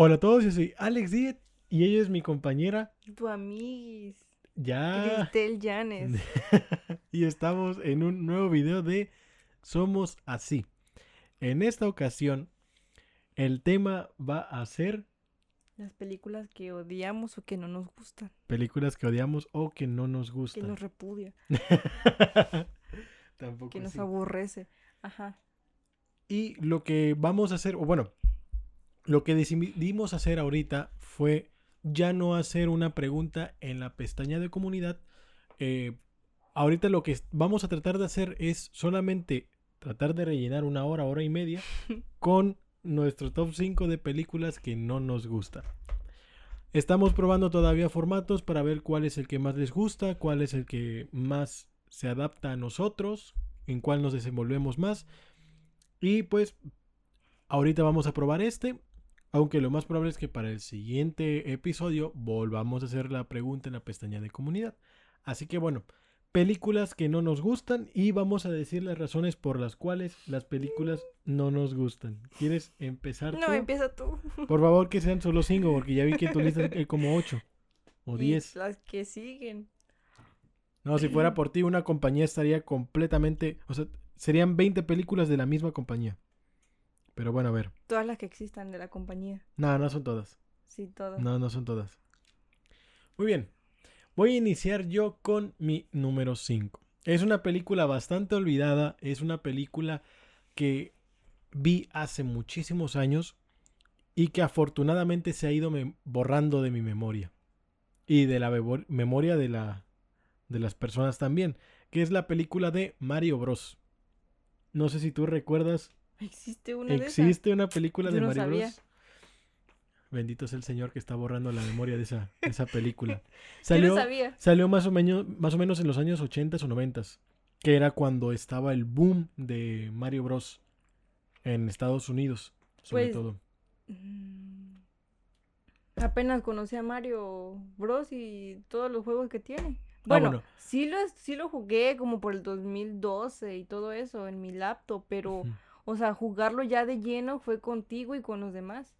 Hola a todos, yo soy Alex Díez y ella es mi compañera. Tu amiguis. Ya. Cristel Llanes. y estamos en un nuevo video de Somos Así. En esta ocasión, el tema va a ser Las películas que odiamos o que no nos gustan. películas que odiamos o que no nos Que gustan. nos repudia. Tampoco Que nos aborrece. Ajá. Y lo que vamos a hacer, o bueno, lo que decidimos hacer ahorita fue ya no hacer una pregunta en la pestaña de comunidad. Eh, ahorita lo que vamos a tratar de hacer es solamente tratar de rellenar una hora, hora y media con nuestro top 5 de películas que no nos gustan. Estamos probando todavía formatos para ver cuál es el que más les gusta, cuál es el que más se adapta a nosotros, en cuál nos desenvolvemos más. Y pues ahorita vamos a probar este, aunque lo más probable es que para el siguiente episodio volvamos a hacer la pregunta en la pestaña de comunidad. Así que bueno, películas que no nos gustan y vamos a decir las razones por las cuales las películas no nos gustan. ¿Quieres empezar No, tú? empieza tú. Por favor que sean solo 5 porque ya vi que tu lista hay como 8 o Y 10. Las que siguen. No, si fuera por ti una compañía estaría completamente, o sea, serían 20 películas de la misma compañía. Pero bueno, a ver. Todas las que existan de la compañía. No, no son todas. Sí, todas. No, no son todas. Muy bien. Voy a iniciar yo con mi número 5. Es una película bastante olvidada. Es una película que vi hace muchísimos años y que afortunadamente se ha ido borrando de mi memoria. Y de la memo- memoria de, la, de las personas también. Que es la película de Mario Bros. No sé si tú recuerdas. ¿Existe una de? ¿Existe una película Yo de no Mario sabía. Bros? Bendito es el Señor que está borrando la memoria de esa, de esa película. Yo Salió, no sabía. salió más, o menos, más o menos en los años 80 o 90 que era cuando estaba el boom de Mario Bros. en Estados Unidos, sobre Pues, todo. Mm. Apenas conocí a Mario Bros. y todos los juegos que tiene. Bueno, Ah, bueno. Sí, lo, sí lo jugué como por el 2012 y todo eso en mi laptop, pero, o sea, jugarlo ya de lleno fue contigo y con los demás.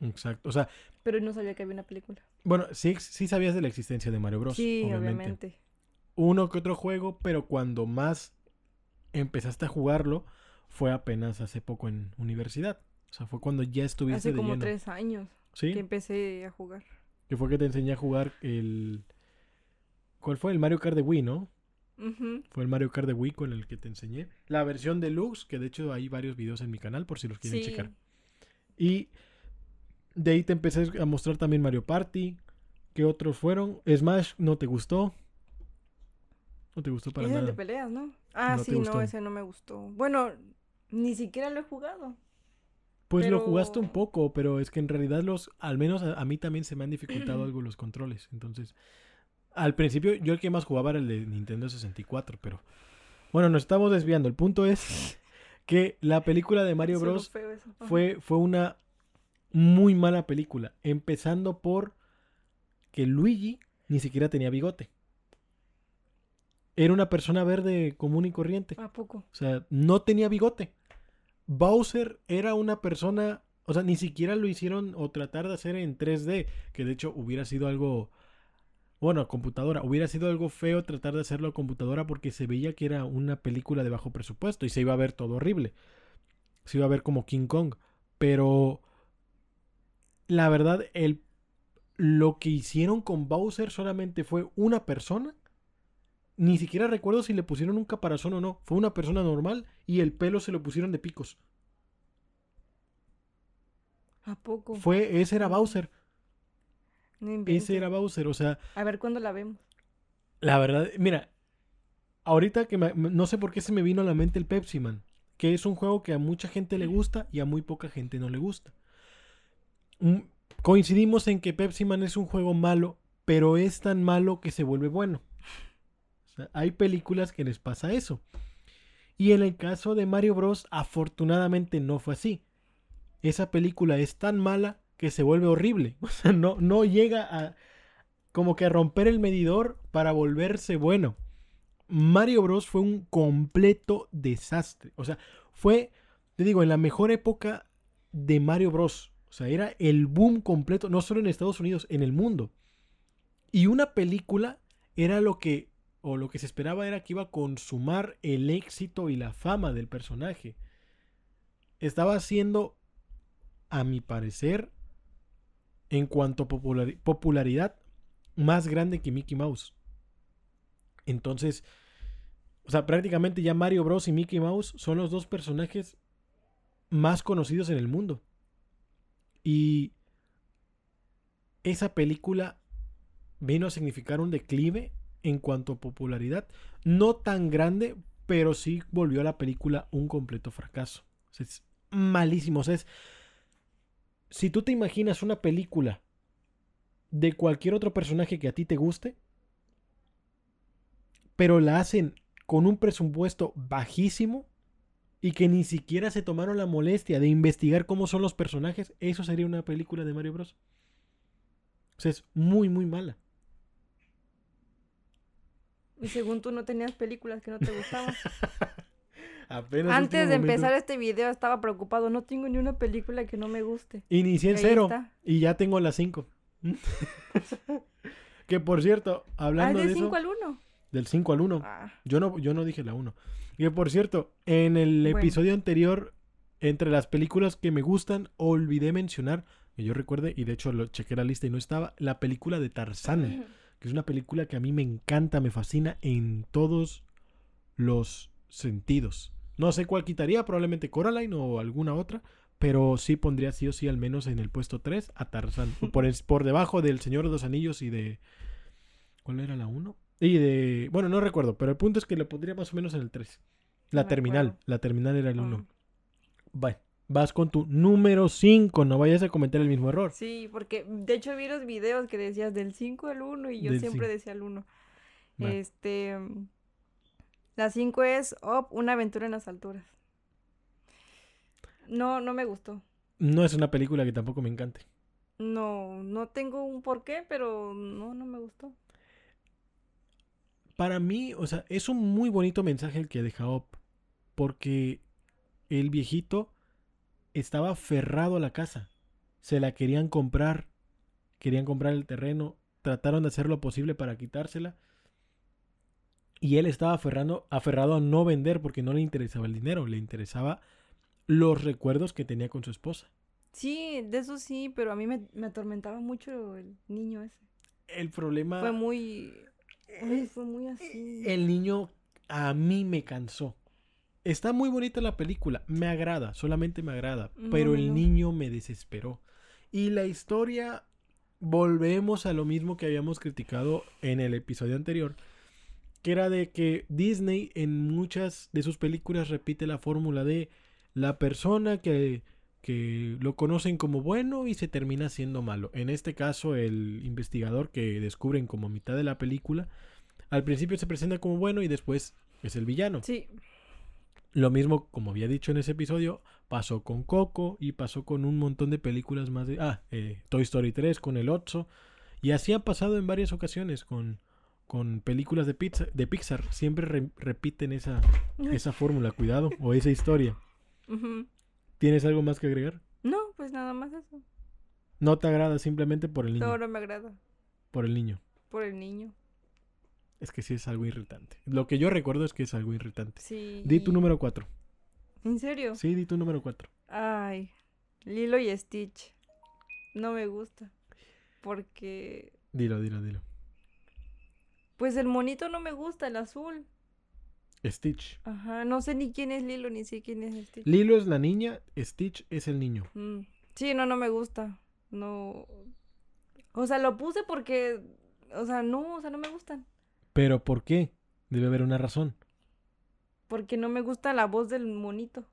Exacto. O sea, Pero no sabía que había una película. bueno, sí, sí sabías de la existencia de Mario Bros. sí, obviamente. obviamente. Uno que otro juego, pero cuando más empezaste a jugarlo fue apenas hace poco en universidad. O sea, fue cuando ya estuviste Hace de como lleno. tres años ¿Sí? que empecé a jugar. Que fue que te enseñé a jugar el... ¿Cuál fue? El Mario Kart de Wii, ¿no? Fue el Mario Kart de Wii con el que te enseñé. La versión deluxe, que de hecho hay varios videos en mi canal por si los quieren Sí, checar. Y de ahí te empecé a mostrar también Mario Party. ¿Qué otros fueron? Smash, ¿no te gustó? No te gustó para es el de nada. peleas, ¿no? Ah, No sí, no, ese no me gustó. Bueno, ni siquiera lo he jugado. Pues lo jugaste un poco, pero es que en realidad los, al menos a, a mí también se me han dificultado algo los controles. Entonces, al principio yo el que más jugaba era el de Nintendo 64, pero bueno, nos estamos desviando. El punto es que la película de Mario Bros. fue, fue una muy mala película. Empezando por que Luigi ni siquiera tenía bigote. Era una persona verde común y corriente. ¿A poco? O sea, no tenía bigote. Bowser era una persona, o sea, ni siquiera lo hicieron o tratar de hacer en 3D, que de hecho hubiera sido algo, bueno, computadora, hubiera sido algo feo tratar de hacerlo a computadora porque se veía que era una película de bajo presupuesto y se iba a ver todo horrible. Se iba a ver como King Kong, pero la verdad, el, lo que hicieron con Bowser solamente fue una persona ni siquiera recuerdo si le pusieron un caparazón o no. Fue una persona normal y el pelo se lo pusieron de picos. ¿A poco? Fue, ese era Bowser. No. Ese era Bowser. O sea, A ver cuándo la vemos. la verdad, mira, ahorita que me- no sé por qué se me vino a la mente el Pepsi Man, que es un juego que a mucha gente le gusta y a muy poca gente no le gusta. Mm, Coincidimos en que Pepsi Man es un juego malo, pero es tan malo que se vuelve bueno. O sea, hay películas que les pasa eso. Y en el caso de Mario Bros, afortunadamente no fue así. Esa película es tan mala que se vuelve horrible. O sea, no, no llega a como que a romper el medidor para volverse bueno. Mario Bros fue un completo desastre. O sea, fue, te digo, en la mejor época de Mario Bros. O sea, era el boom completo, no solo en Estados Unidos, en el mundo. Y una película era lo que, o lo que se esperaba era que iba a consumar el éxito y la fama del personaje. Estaba siendo, a mi parecer, en cuanto a populari- popularidad, más grande que Mickey Mouse. Entonces, o sea, prácticamente ya Mario Bros. y Mickey Mouse son los dos personajes más conocidos en el mundo. Y esa película vino a significar un declive en cuanto a popularidad. No tan grande, pero sí volvió a la película un completo fracaso. O sea, es malísimo. O sea, es- si tú te imaginas una película de cualquier otro personaje que a ti te guste, pero la hacen con un presupuesto bajísimo y que ni siquiera se tomaron la molestia de investigar cómo son los personajes, eso sería una película de Mario Bros. O sea, es muy, muy mala. Y según tú no tenías películas que no te gustaban. Apenas Antes de empezar este video estaba preocupado. No tengo ni una película que no me guste. Inicié en cero está. y ya tengo las cinco. que por cierto, Ah, hablando de de eso, 5 al 1. del 5 al 1, Ah, Yo no, yo no dije la 1. Que por cierto, en el Bueno. episodio anterior, entre las películas que me gustan, olvidé mencionar, que yo recuerde, y de hecho lo chequé la lista y no estaba, la película de Tarzán, que es una película que a mí me encanta, me fascina en todos los sentidos. No sé cuál quitaría, probablemente Coraline o alguna otra, pero sí pondría sí o sí al menos en el puesto 3 a Tarzán. por, por debajo del Señor de los Anillos y de... ¿Cuál era la 1? Y de... Bueno, no recuerdo, pero el punto es que le pondría más o menos en el 3. La No terminal, la terminal era el Ah. 1. Bueno, vas con tu número 5, no vayas a cometer el mismo error. Sí, porque de hecho vi los videos que decías del 5 al 1 y yo Del siempre cinco. decía el 1. Va. Este. La 5 es Up, una aventura en las alturas. No, no me gustó. No es una película que tampoco me encante. No, no tengo un porqué, pero no, no me gustó. para mí, o sea, es un muy bonito mensaje el que deja Up. Porque el viejito estaba aferrado a la casa. Se la querían comprar. Querían comprar el terreno. Trataron de hacer lo posible para quitársela. Y él estaba aferrando, aferrado a no vender porque no le interesaba el dinero. Le interesaba los recuerdos que tenía con su esposa. Sí, de eso sí, pero a mí me, me atormentaba mucho el niño ese. El problema... Fue muy. Ay, fue muy así. El niño a mí me cansó. Está muy bonita la película, me agrada, solamente me agrada, No, pero el no. niño me desesperó. Y la historia, volvemos a lo mismo que habíamos criticado en el episodio anterior, que era de que Disney en muchas de sus películas repite la fórmula de la persona que, que lo conocen como bueno y se termina siendo malo. En este caso, el investigador que descubren como mitad de la película, al principio se presenta como bueno y después es el villano. Sí, Lo mismo, como había dicho en ese episodio, pasó con Coco y pasó con un montón de películas más de... Ah, eh, Toy Story 3 con el Otso. Y así ha pasado en varias ocasiones con, con películas de, pizza, de Pixar. Siempre re- repiten esa, esa fórmula, cuidado, o esa historia. ¿Tienes algo más que agregar? No, pues nada más eso. No te agrada simplemente por el niño. No, no me agrada. Por el niño. Por el niño. Es que sí es algo irritante. Lo que yo recuerdo es que es algo irritante. Sí. Di tu número 4. ¿En serio? Sí, di tu número 4. Ay, Lilo y Stitch. No me gusta. Porque. Dilo, dilo, dilo. Pues el monito no me gusta, el azul. Stitch. Ajá, no sé ni quién es Lilo ni sé quién es Stitch. Lilo es la niña, Stitch es el niño. Mm, Sí, no, no me gusta. No. O sea, lo puse porque. O sea, no, o sea, no me gustan. ¿Pero por qué? Debe haber una razón. Porque no me gusta la voz del monito.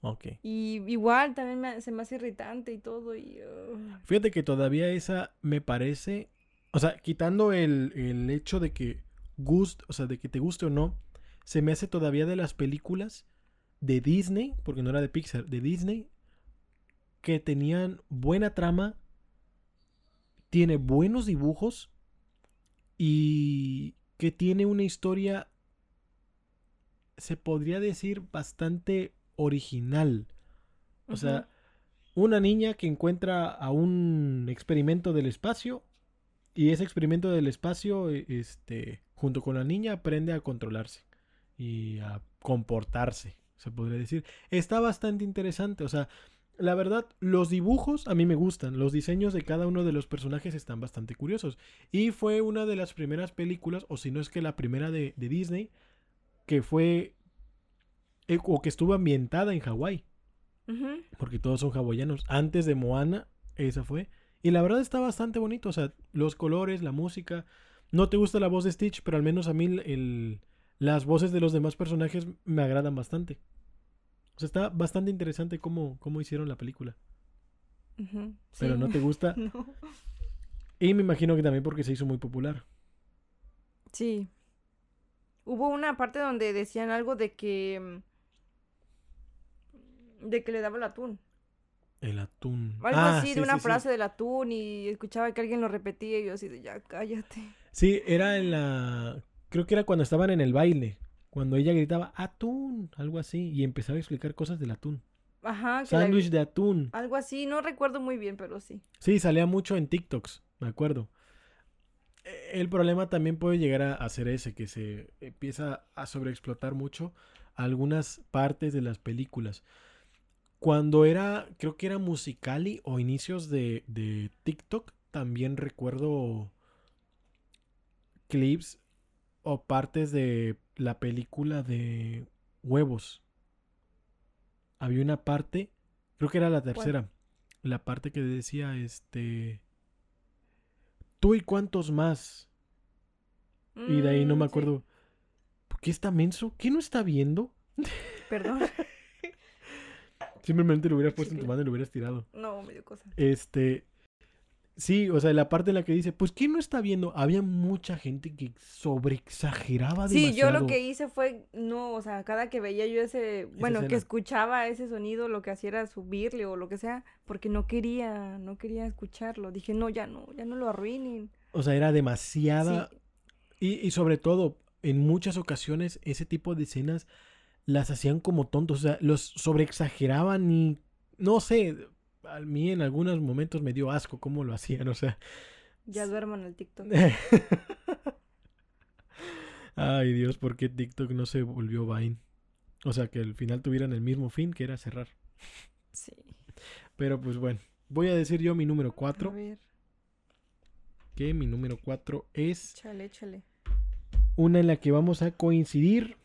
Ok. Y igual también me- se me hace irritante y todo. Y, uh, Fíjate que todavía esa me parece. O sea, quitando el, el hecho de que gust, o sea, de que te guste o no, se me hace todavía de las películas de Disney, porque no era de Pixar, de Disney, que tenían buena trama, tiene buenos dibujos y que tiene una historia, se podría decir, bastante original. O sea, una niña que encuentra a un experimento del espacio y ese experimento del espacio, e- este, junto con la niña, aprende a controlarse y a comportarse, se podría decir. Está bastante interesante, o sea, la verdad, los dibujos a mí me gustan, los diseños de cada uno de los personajes están bastante curiosos. Y fue una de las primeras películas, o si no es que la primera de, de Disney, que fue, eh, o que estuvo ambientada en Hawái porque todos son hawaianos. Antes de Moana, esa fue. Y la verdad está bastante bonito, o sea, los colores, la música. No te gusta la voz de Stitch, pero al menos a mí el, las voces de los demás personajes me agradan bastante. O sea, está bastante interesante cómo, cómo hicieron la película. Pero Sí. no te gusta. No. Y me imagino que también porque se hizo muy popular. Sí. Hubo una parte donde decían algo de que. mm, de que le daba el atún. El atún. Algo Ah, así, sí, de una sí, sí. frase del atún y escuchaba que alguien lo repetía y yo así de ya cállate. Sí, era en la. Creo que era cuando estaban en el baile. Cuando ella gritaba atún, algo así. Y empezaba a explicar cosas del atún. Ajá, la- Sándwich de atún. algo así, no recuerdo muy bien, pero sí. Sí, salía mucho en TikToks, me acuerdo. Eh, El problema también puede llegar a, a ser ese, que se empieza a sobreexplotar mucho algunas partes de las películas. Cuando era, creo que era Musicali o inicios de, de TikTok, también recuerdo clips o partes de la película de Huevos. Había una parte, creo que era la tercera, la parte que decía, este, tú y cuántos más. Y de ahí no Mm, me sí. acuerdo. ¿Por qué está menso? ¿Qué no está viendo? Perdón. Simplemente lo hubieras puesto en tu mano y lo hubieras tirado. No, me dio cosa. Este. Sí, o sea, la parte en la que dice, pues ¿quién no está viendo? Había mucha gente que sobreexageraba Sí, yo demasiado. lo que hice fue, no, o sea, cada que veía yo ese, bueno, que escuchaba ese sonido, lo que hacía era subirle o lo que sea, porque no quería, no quería escucharlo. Dije, no, ya no, ya no lo arruinen. O sea, era demasiada. Sí, Y, y sobre todo, en muchas ocasiones, ese tipo de escenas las hacían como tontos. O sea, los sobreexageraban y. No sé. A mí en algunos momentos me dio asco cómo lo hacían. O sea. ya duerman el TikTok. Ay, Dios, ¿por qué TikTok no se volvió Vine? O sea, que al final tuvieran el mismo fin, que era cerrar. Sí. Pero pues bueno, voy a decir yo mi número A 4. ver, Que mi número 4 es échale, échale. una en la que vamos a coincidir.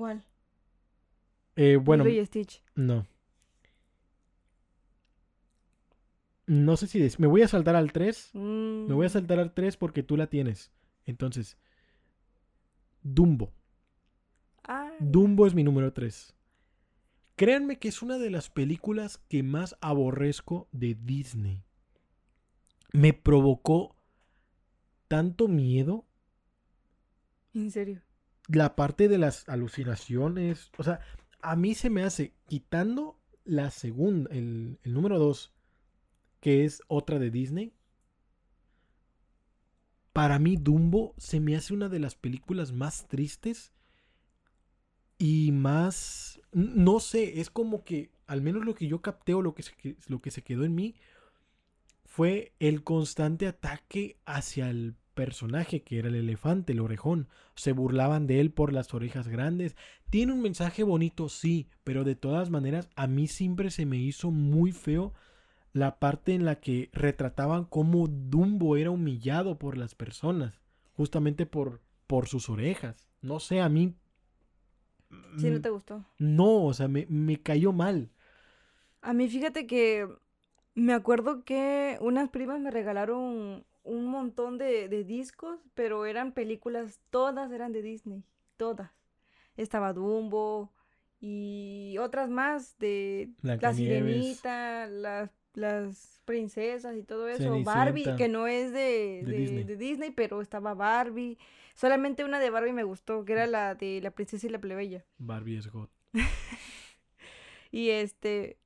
¿Cuál? Eh, bueno, Lilo y Stitch. no. No sé si... Me voy a saltar al 3. Me voy a Mm, saltar al 3 porque tú la tienes. Entonces, Dumbo. Dumbo es mi número 3. Créanme que es una de las películas que más aborrezco de Disney. Me provocó tanto miedo en serio. La parte de las alucinaciones. O sea, a mí se me hace, quitando la segunda, el, número 2, que es otra de Disney. Para mí, Dumbo se me hace una de las películas más tristes y más. No sé, es como que, al menos lo que yo capté o lo que- lo que se quedó en mí, fue el constante ataque hacia el personaje que era el elefante, el orejón. Se burlaban de él por las orejas grandes. Tiene un mensaje bonito, sí, pero de todas maneras a mí siempre se me hizo muy feo la parte en la que retrataban cómo Dumbo era humillado por las personas, justamente por, por sus orejas. No sé, a mí... Sí, no mm, te gustó. No, o sea, me, me cayó mal. A mí fíjate que me acuerdo que unas primas me regalaron un montón de, de discos, pero eran películas, todas eran de Disney, todas. Estaba Dumbo y otras más de La. Sirenita, las, las princesas y todo eso. Barbie, que no es de, De de- Disney. de Disney, pero estaba Barbie. Solamente una de Barbie me gustó, que era la de La princesa y la plebeya. Barbie es God. Y este,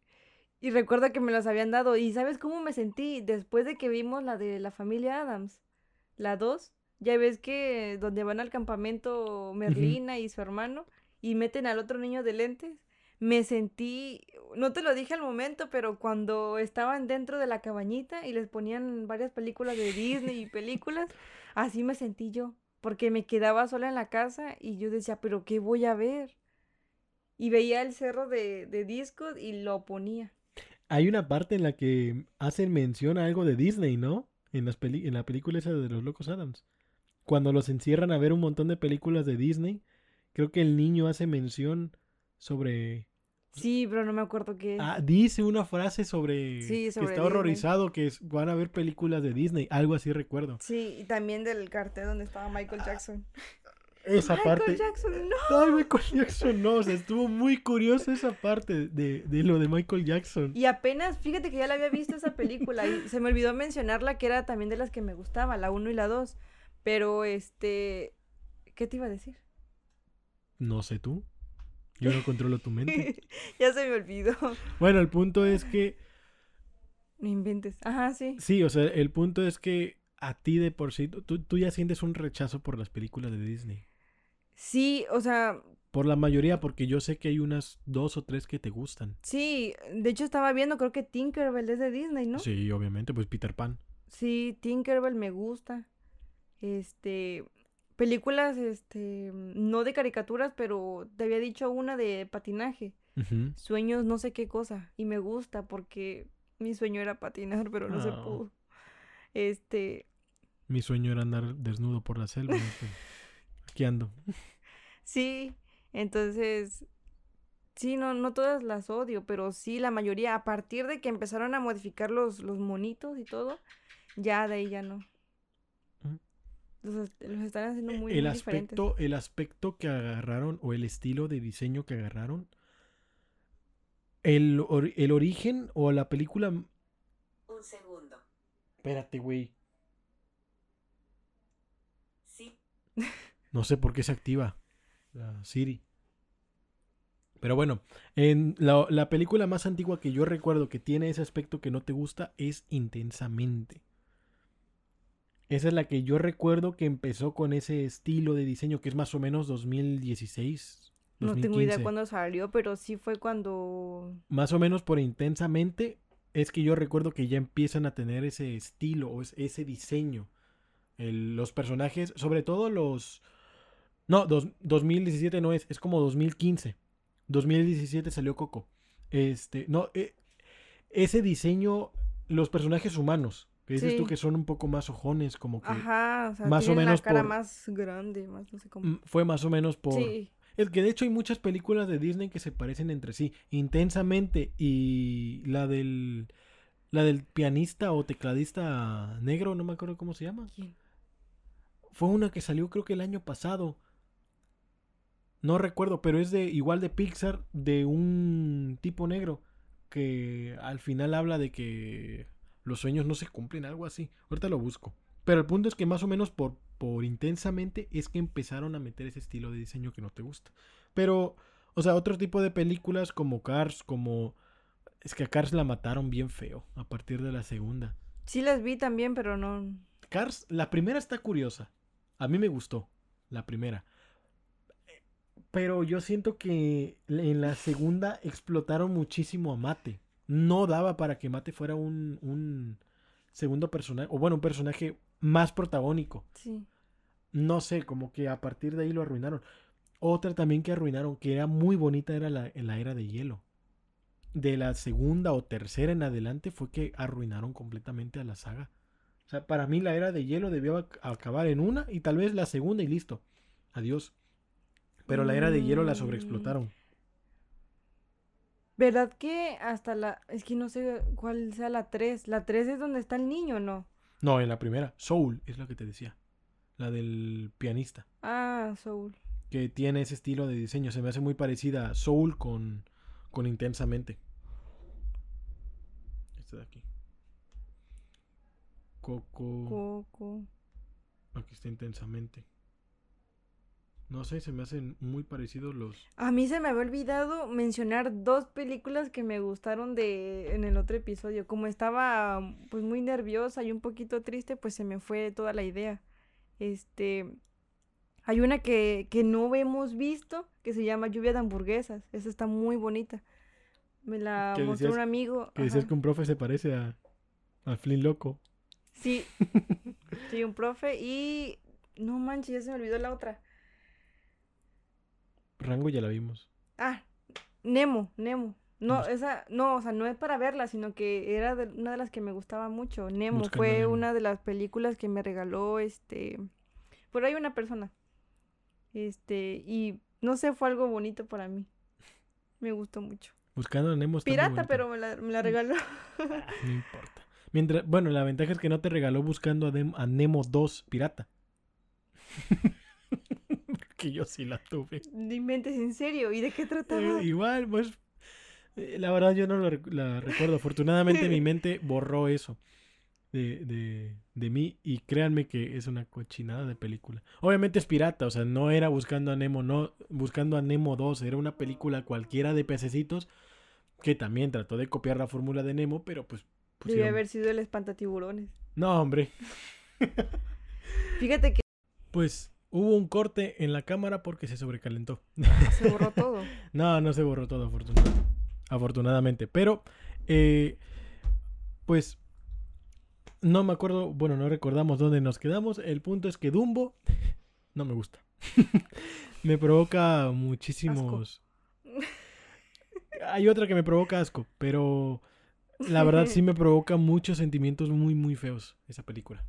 y recuerdo que me las habían dado. ¿Y sabes cómo me sentí después de que vimos la de la familia Adams? La 2. Ya ves que donde van al campamento Merlina y su hermano y meten al otro niño de lentes. me sentí, no te lo dije al momento, pero cuando estaban dentro de la cabañita y les ponían varias películas de Disney y películas, así me sentí yo, porque me quedaba sola en la casa y yo decía, pero ¿qué voy a ver? Y veía el cerro de, de discos y lo ponía. Hay una parte en la que hacen mención a algo de Disney, ¿no? En, las peli en la película esa de los Locos Adams. Cuando los encierran a ver un montón de películas de Disney, creo que el niño hace mención sobre... Sí, pero no me acuerdo qué. Ah, dice una frase sobre, Sí, que sobre está Disney. horrorizado, que es- van a ver películas de Disney, algo así recuerdo. Sí, y también del cartel donde estaba Michael Jackson. Esa Michael parte... Jackson, no. Ay, Michael Jackson, no, o sea, estuvo muy curiosa esa parte de, de lo de Michael Jackson. Y apenas, fíjate que ya la había visto esa película y se me olvidó mencionarla que era también de las que me gustaba, la 1 y la 2. Pero este, ¿qué te iba a decir? No sé tú. Yo no controlo tu mente. ya se me olvidó. Bueno, el punto es que, No inventes. Ajá, sí. sí, o sea, el punto es que a ti de por sí, tú, tú ya sientes un rechazo por las películas de Disney. Sí, o sea, Por la mayoría, porque yo sé que hay unas dos o tres que te gustan. sí, de hecho estaba viendo, creo que Tinkerbell es de Disney, ¿no? Sí, obviamente, pues Peter Pan. Sí, Tinkerbell me gusta. Este, películas, este, no de caricaturas, pero te había dicho una de patinaje. Sueños no sé qué cosa. Y me gusta porque mi sueño era patinar, pero no se pudo. Este, Mi sueño era andar desnudo por la selva. Sí, entonces, sí, no, no todas las odio, pero sí la mayoría, a partir de que empezaron a modificar los, los monitos y todo, ya de ahí ya no. Los, los están haciendo muy, el muy diferentes. aspecto, el aspecto que agarraron o el estilo de diseño que agarraron, el, or- el origen o la película. Un segundo. Espérate, güey. Sí. No sé por qué se activa la Siri. Pero bueno, en la, la película más antigua que yo recuerdo que tiene ese aspecto que no te gusta es Intensamente. Esa es la que yo recuerdo que empezó con ese estilo de diseño que es más o menos 2016. No tengo idea 2015. cuándo salió, pero sí fue cuando... Más o menos por intensamente es que yo recuerdo que ya empiezan a tener ese estilo o es- ese diseño. El- los personajes, sobre todo los... No, dos- 2017 no es, es como 2015. 2017 salió Coco. Este, no, eh, ese diseño, los personajes humanos, que dices tú que son un poco más ojones, como que Ajá, o sea, más o menos la cara por- más grande, más no sé cómo. mm, fue más o menos por... Sí, Es que de hecho hay muchas películas de Disney que se parecen entre sí. Intensamente y la del la del pianista o tecladista negro, no me acuerdo cómo se llama. ¿quién? Fue una que salió creo que el año pasado. No recuerdo, pero es de igual de Pixar de un tipo negro que al final habla de que los sueños no se cumplen, algo así. Ahorita lo busco. Pero el punto es que más o menos por, por intensamente es que empezaron a meter ese estilo de diseño que no te gusta. Pero, o sea, otro tipo de películas como Cars, como... Es que a Cars la mataron bien feo a partir de la segunda. Sí las vi también, pero no... Cars, la primera está curiosa. A mí me gustó, la primera. Pero yo siento que en la segunda explotaron muchísimo a Mate. No daba para que Mate fuera un, un segundo personaje, o bueno, un personaje más protagónico. Sí. No sé, como que a partir de ahí lo arruinaron. Otra también que arruinaron, que era muy bonita, era la, la era de hielo. De la segunda o tercera en adelante fue que arruinaron completamente a la saga. O sea, para mí la era de hielo debió ac- acabar en una y tal vez la segunda y listo. Adiós. Pero la era de hielo la sobreexplotaron. ¿Verdad que hasta la... Es que no sé cuál sea la 3. ¿La 3 es donde está el niño no? No, en la primera. Soul es la que te decía. La del pianista. Ah, Soul. Que tiene ese estilo de diseño. Se me hace muy parecida a Soul con, con Intensamente. Este de aquí. Coco. Coco. Aquí está Intensamente. No sé, se me hacen muy parecidos los... A mí se me había olvidado mencionar dos películas que me gustaron de en el otro episodio. Como estaba pues muy nerviosa y un poquito triste, pues se me fue toda la idea. Este Hay una que, que no hemos visto que se llama Lluvia de hamburguesas. Esa está muy bonita. Me la mostró decías- un amigo. Que decías que un profe se parece a, a Flynn Loco. Sí. sí, un profe. Y. No manches, ya se me olvidó la otra. Rango ya la vimos. Ah, Nemo, Nemo. No, Bus- esa, no, o sea, no es para verla, sino que era de- una de las que me gustaba mucho. Nemo Buscando fue Nemo. una de las películas que me regaló, este, por ahí una persona. Este, y no sé, fue algo bonito para mí. Me gustó mucho. Buscando a Nemo está Pirata, pero me la, me la regaló. Ah, no importa. Mientras, bueno, la ventaja es que no te regaló buscando a, Dem- a Nemo 2 pirata. Porque yo sí la tuve. Ni mentes en serio. ¿Y de qué trataba? Eh, igual, pues. eh, La verdad, yo no la recuerdo. Afortunadamente, mi mente borró eso de, de, de mí. Y créanme que es una cochinada de película. Obviamente es pirata, o sea, no era buscando a Nemo, no. Buscando a Nemo 2. Era una película cualquiera de pececitos que también trató de copiar la fórmula de Nemo, pero pues. Pusieron- haber sido el espantatiburones. No, hombre. Fíjate que Pues hubo un corte en la cámara porque se sobrecalentó. se borró todo. No, no se borró todo, afortunadamente. afortunadamente. Pero, eh, pues, no me acuerdo, bueno, no recordamos dónde nos quedamos. El punto es que Dumbo no me gusta. me provoca muchísimos... Hay otra que me provoca asco, pero la verdad sí me provoca muchos sentimientos muy, muy feos esa película.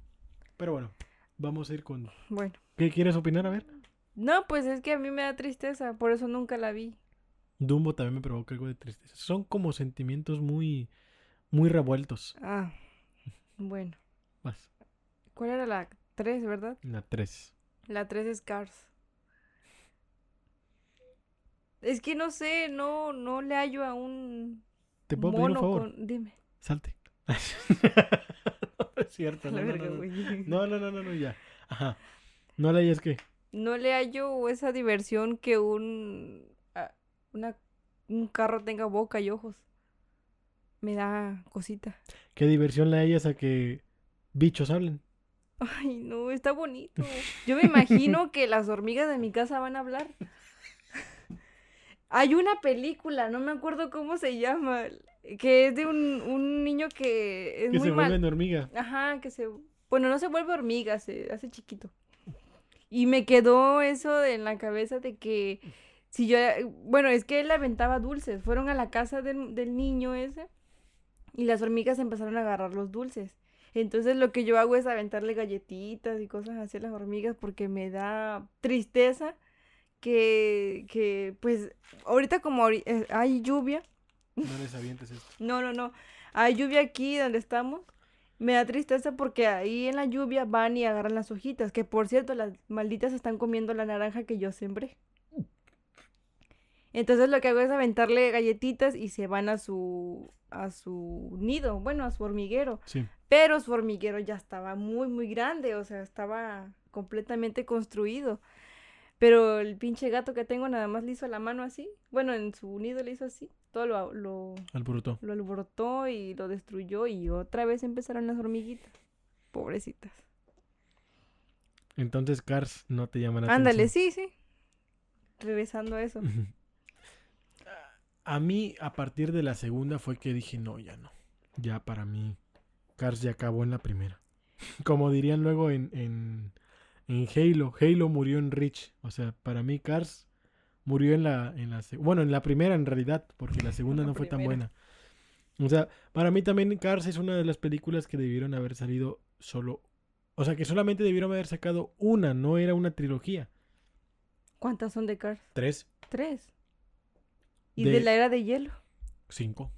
Pero bueno, vamos a ir con... Bueno. ¿Qué quieres opinar? A ver. No, pues es que a mí me da tristeza, por eso nunca la vi. Dumbo también me provoca algo de tristeza. Son como sentimientos muy, muy revueltos. Ah, bueno. Vas. ¿Cuál era la 3, verdad? La 3. La 3 es Cars. Es que no sé, no, no le hallo a un ¿Te puedo pedir un mono favor? con... Dime. Salte. no es cierto. No, no, no, no, no, no, no, ya. Ajá. No le hayas que. No le hallo esa diversión que un... ah, una, un carro tenga boca y ojos. Me da cosita. Qué diversión le hayas a que bichos hablen. Ay, no, está bonito. Yo me imagino que las hormigas de mi casa van a hablar. Hay una película, no me acuerdo cómo se llama, que es de un, un niño que es que muy se mal. vuelven hormiga. Ajá, que se... Bueno, no se vuelve hormiga, se hace chiquito. Y me quedó eso en la cabeza de que si yo... Bueno, es que él aventaba dulces. Fueron a la casa del, del niño ese y las hormigas empezaron a agarrar los dulces. Entonces lo que yo hago es aventarle galletitas y cosas así a las hormigas porque me da tristeza que, que pues, ahorita como eh, hay lluvia, No les avientes esto. no, no, no. Hay lluvia aquí donde estamos. Me da tristeza porque ahí en la lluvia van y agarran las hojitas. Que por cierto, las malditas están comiendo la naranja que yo sembré. Entonces lo que hago es aventarle galletitas y se van a su a su nido, bueno, a su hormiguero. Sí. Pero su hormiguero ya estaba muy, muy grande, o sea, estaba completamente construido. Pero el pinche gato que tengo nada más le hizo la mano así. Bueno, en su nido le hizo así. Todo lo, lo, Al bruto. lo alborotó y lo destruyó y otra vez empezaron las hormiguitas. Pobrecitas. Entonces Cars no te llama la Ándale, atención. sí, sí. Regresando a eso. A mí, a partir de la segunda, fue que dije, no, ya no. Ya para mí, Cars ya acabó en la primera. Como dirían luego en, en, en Halo. Halo murió en Reach. O sea, para mí Cars murió en la, en la bueno, en la primera en realidad, porque la segunda La no fue tan buena. O sea, para mí también Cars es una de las películas que debieron haber salido solo. O sea, que solamente debieron haber sacado una, no era una trilogía. ¿Cuántas son de Cars? Tres, Tres. ¿Y De- de, la era de hielo? cinco.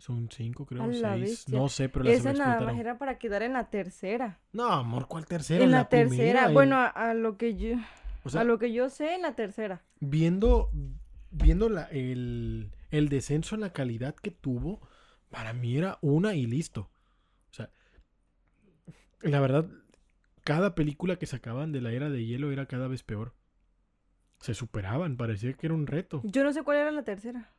Son cinco, creo, A la seis. No sé, pero las Esa nada más era para quedar en la tercera. No, amor, ¿cuál tercera? en la, tercera. primera, en- Bueno, a, a lo que yo o sea, a lo que yo sé, en la tercera. viendo, viendo la, el, el descenso en la calidad que tuvo, para mí era una y listo. O sea, la verdad, cada película que sacaban de la era de hielo era cada vez peor. Se superaban, parecía que era un reto. Yo no sé cuál era la tercera.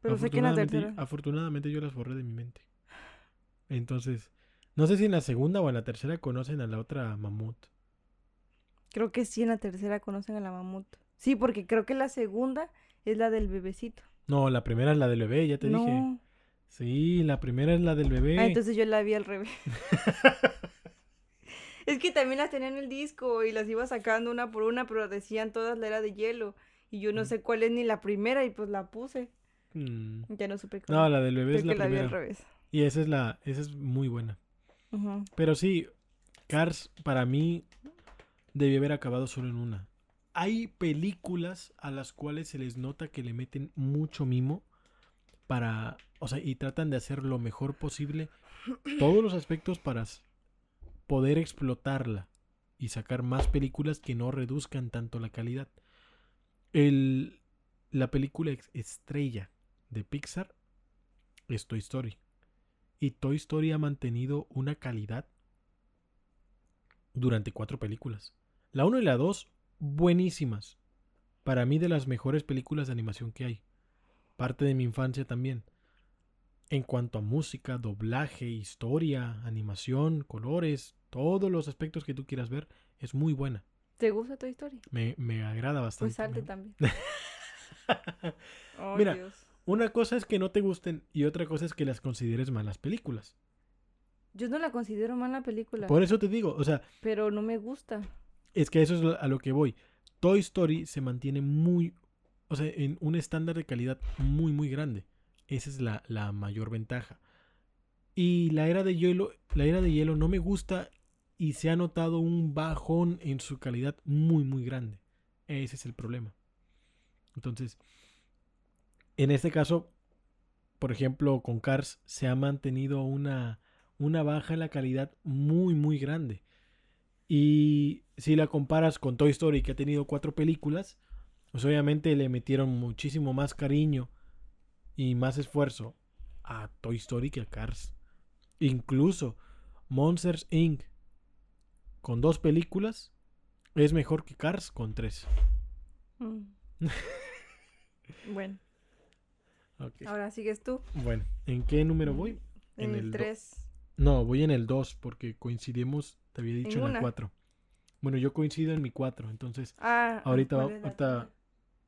Pero sé que en la Afortunadamente, tercera. afortunadamente yo las borré de mi mente. Entonces, no sé si en la segunda o en la tercera conocen a la otra mamut. Creo que sí, en la tercera conocen a la mamut. Sí, porque creo que la segunda es la del bebecito. No, la primera es la del bebé, ya te dije. no. Sí, la primera es la del bebé. Ah, entonces yo la vi al revés. es que también las tenía en el disco y las iba sacando una por una, pero decían todas la era de hielo. Y yo no Mm. sé cuál es ni la primera y pues la puse. Mm. Ya no supe cuál. No, la del bebé Creo es la que la vi al primera. revés. Y esa es la, esa es muy buena. Pero sí, Cars para mí debió haber acabado solo en una. Hay películas a las cuales se les nota que le meten mucho mimo para, o sea, y tratan de hacer lo mejor posible todos los aspectos para poder explotarla y sacar más películas que no reduzcan tanto la calidad. El, la película estrella de Pixar es Toy Story. Y Toy Story ha mantenido una calidad durante cuatro películas. La 1 y la 2, buenísimas. Para mí de las mejores películas de animación que hay. Parte de mi infancia también. En cuanto a música, doblaje, historia, animación, colores, todos los aspectos que tú quieras ver, es muy buena. ¿Te gusta Toy Story? Me, me agrada bastante. Pues salte me- también. Oh, Mira, Dios. Una cosa es que no te gusten y otra cosa es que las consideres malas películas. Yo no la considero mala película, Por eso te digo, o sea, pero no me gusta. es que eso es a lo que voy. Toy Story se mantiene muy, o sea, en un estándar de calidad muy, muy grande. Esa es la, la mayor ventaja. Y la era de hielo, la era de hielo no me gusta y se ha notado un bajón en su calidad muy, muy grande. Ese es el problema. Entonces, en este caso, por ejemplo, con Cars se ha mantenido una, una baja en la calidad muy, muy grande. Y si la comparas con Toy Story, que ha tenido cuatro películas, pues obviamente le metieron muchísimo más cariño y más esfuerzo a Toy Story que a Cars. Incluso Monsters Inc. con dos películas es mejor que Cars con tres. Mm. bueno, Ok. ahora sigues tú. Bueno, ¿en qué número voy? En, En el el do- 3. No, voy en el 2 porque coincidimos, te había dicho En en, el una. 4. Bueno, yo coincido en mi 4, entonces Ah, Ahorita ¿cuál va- es la ahorita- tuya?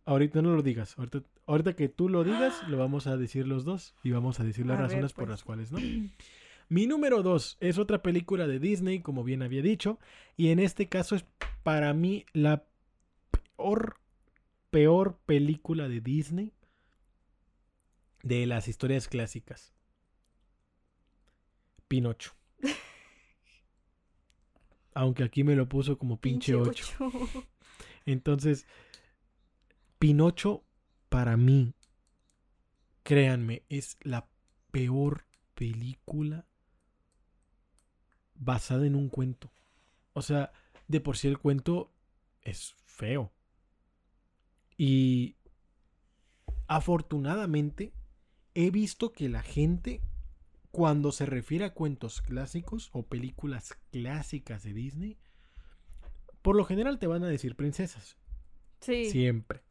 ahorita no lo digas. Ahorita, ahorita que tú lo digas, lo vamos a decir los dos y vamos a decir las A ver, razones por pues. las cuales no. Mi número 2 es otra película de Disney, como bien había dicho, y en este caso es para mí la peor, peor película de Disney de las historias clásicas. Pinocho. Aunque aquí me lo puso como pinche 8. ocho. Entonces, Pinocho, para mí, créanme, es la peor película basada en un cuento. O sea, de por sí el cuento es feo. Y afortunadamente, he visto que la gente, cuando se refiere a cuentos clásicos o películas clásicas de Disney, por lo general te van a decir princesas. Sí. Siempre.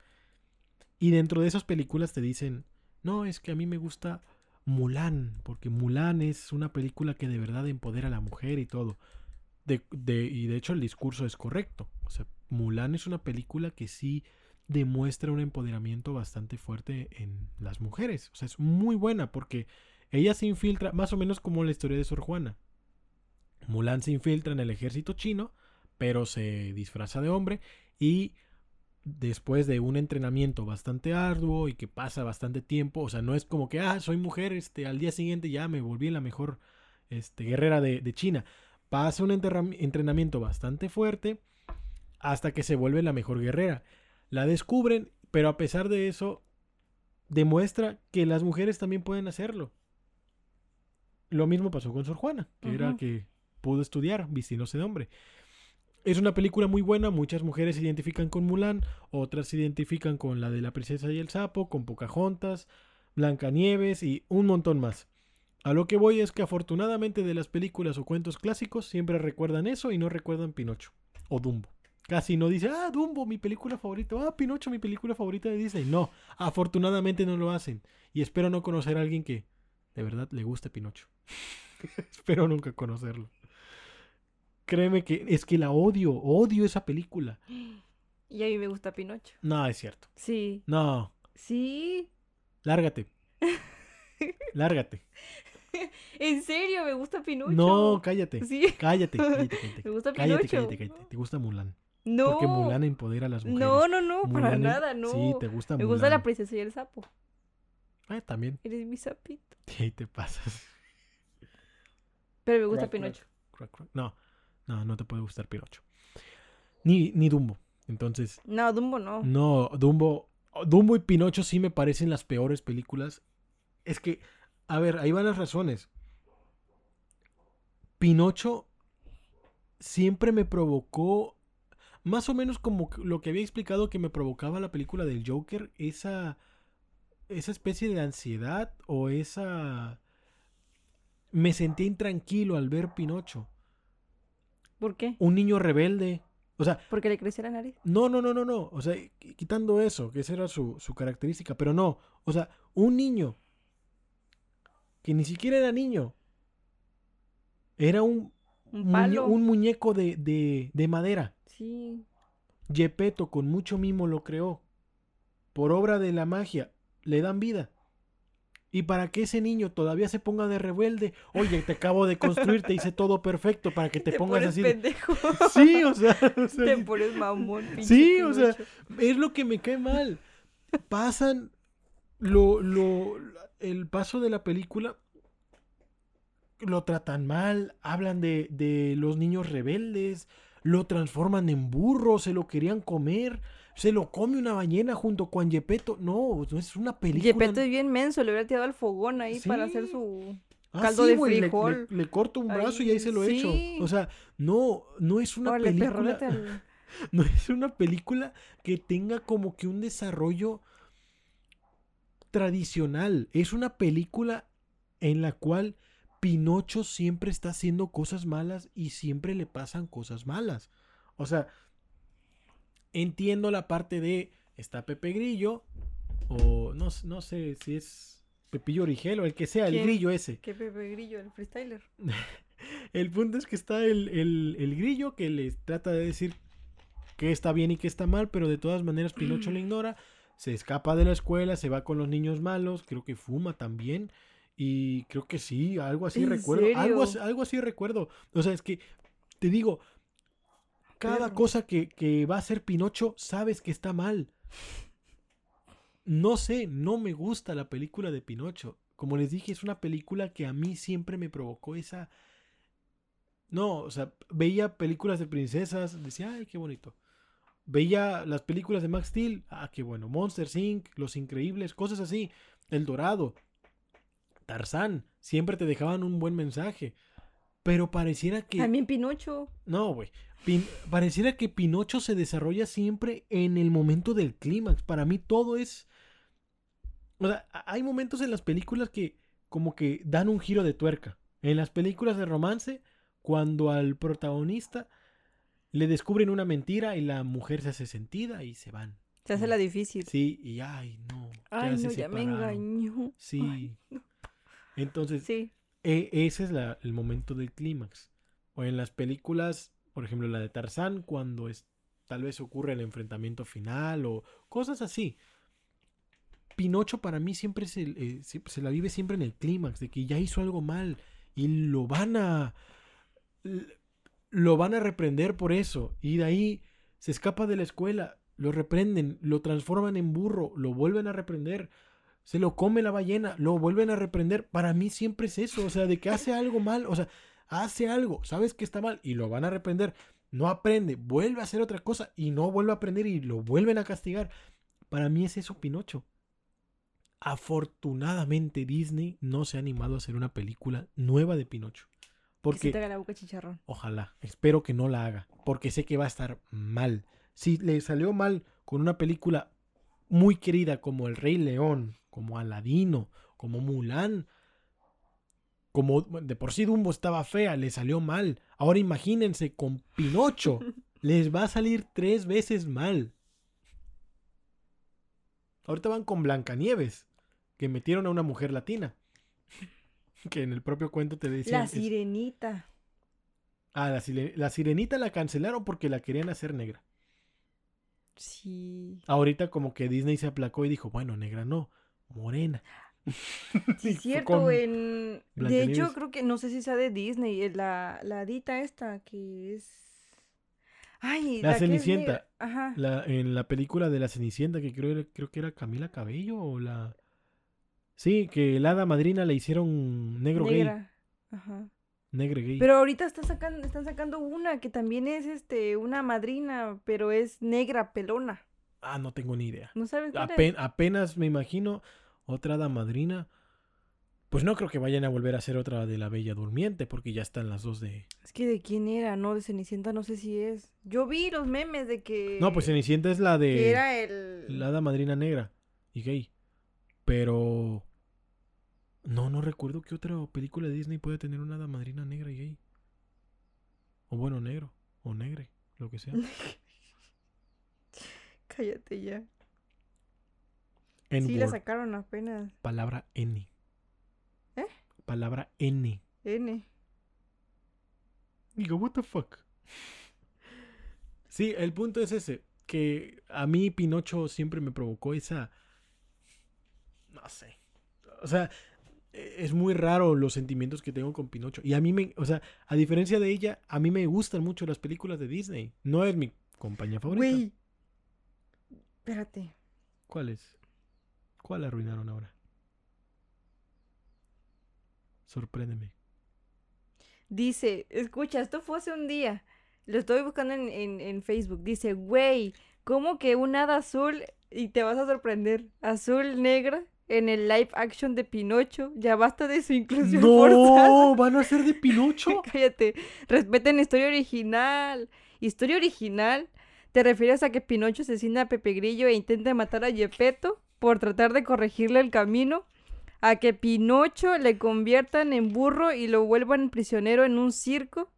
Y dentro de esas películas te dicen, no, es que a mí me gusta Mulan, porque Mulan es una película que de verdad empodera a la mujer y todo. De, de- y de hecho el discurso es correcto. O sea, Mulan es una película que sí demuestra un empoderamiento bastante fuerte en las mujeres. O sea, es muy buena porque ella se infiltra, más o menos como la historia de Sor Juana. Mulan se infiltra en el ejército chino, pero se disfraza de hombre y después de un entrenamiento bastante arduo y que pasa bastante tiempo, o sea, no es como que, ah, soy mujer, este, al día siguiente ya me volví la mejor este, guerrera de, de China. Pasa un entrenamiento bastante fuerte hasta que se vuelve la mejor guerrera. La descubren, pero a pesar de eso, demuestra que las mujeres también pueden hacerlo. Lo mismo pasó con Sor Juana, que era que pudo estudiar vistiéndose de hombre. Es una película muy buena, muchas mujeres se identifican con Mulan, otras se identifican con la de la princesa y el sapo, con Pocahontas, Blancanieves y un montón más. A lo que voy es que afortunadamente de las películas o cuentos clásicos siempre recuerdan eso y no recuerdan Pinocho o Dumbo. Casi no dice, ah, Dumbo, mi película favorita, ah, Pinocho, mi película favorita de Disney. No, afortunadamente no lo hacen. Y espero no conocer a alguien que de verdad le guste Pinocho. espero nunca conocerlo. Créeme que es que la odio, odio esa película. Y a mí me gusta Pinocho. No, es cierto. Sí. No, Sí. lárgate. Lárgate. En serio, me gusta Pinocho. No, cállate. Sí. Cállate, cállate, cállate. Me gusta Cállate, Pinocho. cállate, cállate. Te gusta Mulan. No. Porque Mulan empodera a las mujeres. No, no, no, para nada, no. Sí, te gusta me Mulan. gusta la princesa y el sapo. Ah, también. Eres mi sapito. Ahí te pasas. Pero me gusta crack. Pinocho. Crack, crack. No, no, no te puede gustar Pinocho. Ni, ni Dumbo. Entonces, No, Dumbo no. no, Dumbo. Dumbo y Pinocho sí me parecen las peores películas. Es que, a ver, ahí van las razones. Pinocho siempre me provocó, más o menos como lo que había explicado que me provocaba la película del Joker, esa, esa especie de ansiedad o esa... Me sentí intranquilo al ver Pinocho. ¿Por qué? Un niño rebelde. O sea, Porque le creció la nariz. no, no, no, no, no. O sea, qui- quitando eso, que esa era su, su característica, pero no. O sea, un niño que ni siquiera era niño. Era un, Un muñe- palo. un muñeco de, de, de madera. Sí. Gepetto con mucho mimo lo creó. Por obra de la magia, le dan vida. Y para que ese niño todavía se ponga de rebelde, oye, te acabo de construir, te hice todo perfecto para que te, pongas así. de- pendejo. Sí, o sea, o sea, Te pones mamón, Sí, o sea, es lo que me cae mal. Pasan lo, lo, el paso de la película, lo tratan mal, hablan de, de los niños rebeldes, lo transforman en burro, se lo querían comer, se lo come una ballena junto con Gepetto. No, no es una película. Gepetto es bien menso, le hubiera tirado al fogón ahí para hacer su... Ah, caldo sí, de frijol. Le, le corto un brazo y Ahí, se lo echo. sí. O sea, no, no es una Órale, película. No es una película que tenga como que un desarrollo tradicional. Es una película en la cual Pinocho siempre está haciendo cosas malas y siempre le pasan cosas malas. O sea, entiendo la parte de está Pepe Grillo o no, no sé si es Pepillo Origel o el que sea, el grillo ese. ¿Qué Pepe Grillo, el freestyler? El punto es que está el, el- el grillo que les trata de decir que está bien y que está mal, pero de todas maneras Pinocho le ignora. Se escapa de la escuela, se va con los niños malos, creo que fuma también. Y creo que sí, algo así ¿En recuerdo. Algo, serio? algo así recuerdo. O sea, es que te digo, cada cosa que, que va a hacer Pinocho, sabes que está mal. No sé, no me gusta la película de Pinocho. Como les dije, es una película que a mí siempre me provocó esa... No, o sea, veía películas de princesas, decía, ay, qué bonito. Veía las películas de Max Steel, ah, qué bueno. Monster Inc., Los Increíbles, cosas así. El Dorado, Tarzán, siempre te dejaban un buen mensaje. Pero pareciera que... También Pinocho. No, güey. Pin- Pareciera que Pinocho se desarrolla siempre en el momento del clímax. Para mí todo es... O sea, hay momentos en las películas que como que dan un giro de tuerca. En las películas de romance, cuando al protagonista le descubren una mentira y la mujer se hace sentida y se van. Se hace la difícil. Sí, y ay, no. Ay, no, ya me engañó. Sí. Ay, Entonces, Sí. e- ese es la- el momento del clímax. O en las películas, por ejemplo, la de Tarzán, cuando es, tal vez ocurre el enfrentamiento final o cosas así. Pinocho para mí siempre se, eh, se- se la vive siempre en el clímax, de que ya hizo algo mal y lo van a... Lo van a reprender por eso. Y de ahí se escapa de la escuela, lo reprenden, lo transforman en burro, lo vuelven a reprender se lo come la ballena, lo vuelven a reprender. Para mí siempre es eso, o sea, de que hace algo mal, o sea, hace algo, sabes que está mal y lo van a reprender. No aprende, vuelve a hacer otra cosa y no vuelve a aprender y lo vuelven a castigar. Para mí es eso Pinocho. Afortunadamente Disney no se ha animado a hacer una película nueva de Pinocho. Que se Porque te haga la boca chicharrón. Ojalá, espero que no la haga, porque sé que va a estar mal. Si le salió mal con una película muy querida como El Rey León, como Aladino, como Mulan, como de por sí Dumbo estaba fea, le salió mal. Ahora imagínense con Pinocho, les va a salir tres veces mal. Ahorita van con Blancanieves, que metieron a una mujer latina. Que en el propio cuento te decían. La es- sirenita. Ah, la, la sirenita la cancelaron porque la querían hacer negra. Sí. Ahorita como que Disney se aplacó y dijo, bueno, negra no, morena. Sí, es cierto, en... De hecho, creo que, no sé si sea de Disney, eh, la, la hadita esta que es... Ay, La que es Cenicienta. Ajá. La- en la película de la Cenicienta, que creo, creo que era Camila Cabello o la... Sí, que la hada madrina le hicieron negro gay. negra. Ajá. Negro gay. Pero ahorita está sacando, están sacando una que también es este una madrina, pero es negra, pelona. Ah, no tengo ni idea. ¿No sabes cuál es? Apenas me imagino otra hada madrina. Pues no creo que vayan a volver a hacer otra de la Bella Durmiente, porque ya están las dos de... Es que de quién era, no, de Cenicienta no sé si es. Yo vi los memes de que... No, pues Cenicienta es la Que de... era el... La hada madrina negra y gay. Pero... No, no recuerdo qué otra película de Disney puede tener una hada madrina negra y gay. O bueno, negro. O negre. Lo que sea. Cállate ya. N Sí, la sacaron apenas. Palabra N. ¿Eh? Palabra N. N. Digo, what the fuck. Sí, el punto es ese. Que a mí Pinocho siempre me provocó esa... No sé. O sea, e- es muy raro los sentimientos que tengo con Pinocho. Y a mí me... O sea, a diferencia de ella, a mí me gustan mucho las películas de Disney. No es mi compañía favorita. Güey. Espérate. ¿Cuál es? ¿Cuál arruinaron ahora? Sorpréndeme. Dice, escucha, esto fue hace un día. Lo estoy buscando en, en, en Facebook. Dice, güey, ¿cómo que un hada azul? Y te vas a sorprender. Azul negra en el live action de Pinocho. Ya basta de su inclusión forzada. ¡No! ¿Van a ser de Pinocho? Cállate. Respeten la historia original. Historia original. ¿Te refieres a que Pinocho asesina a Pepe Grillo e intenta matar a Gepetto por tratar de corregirle el camino? ¿A que Pinocho le conviertan en burro y lo vuelvan prisionero en un circo?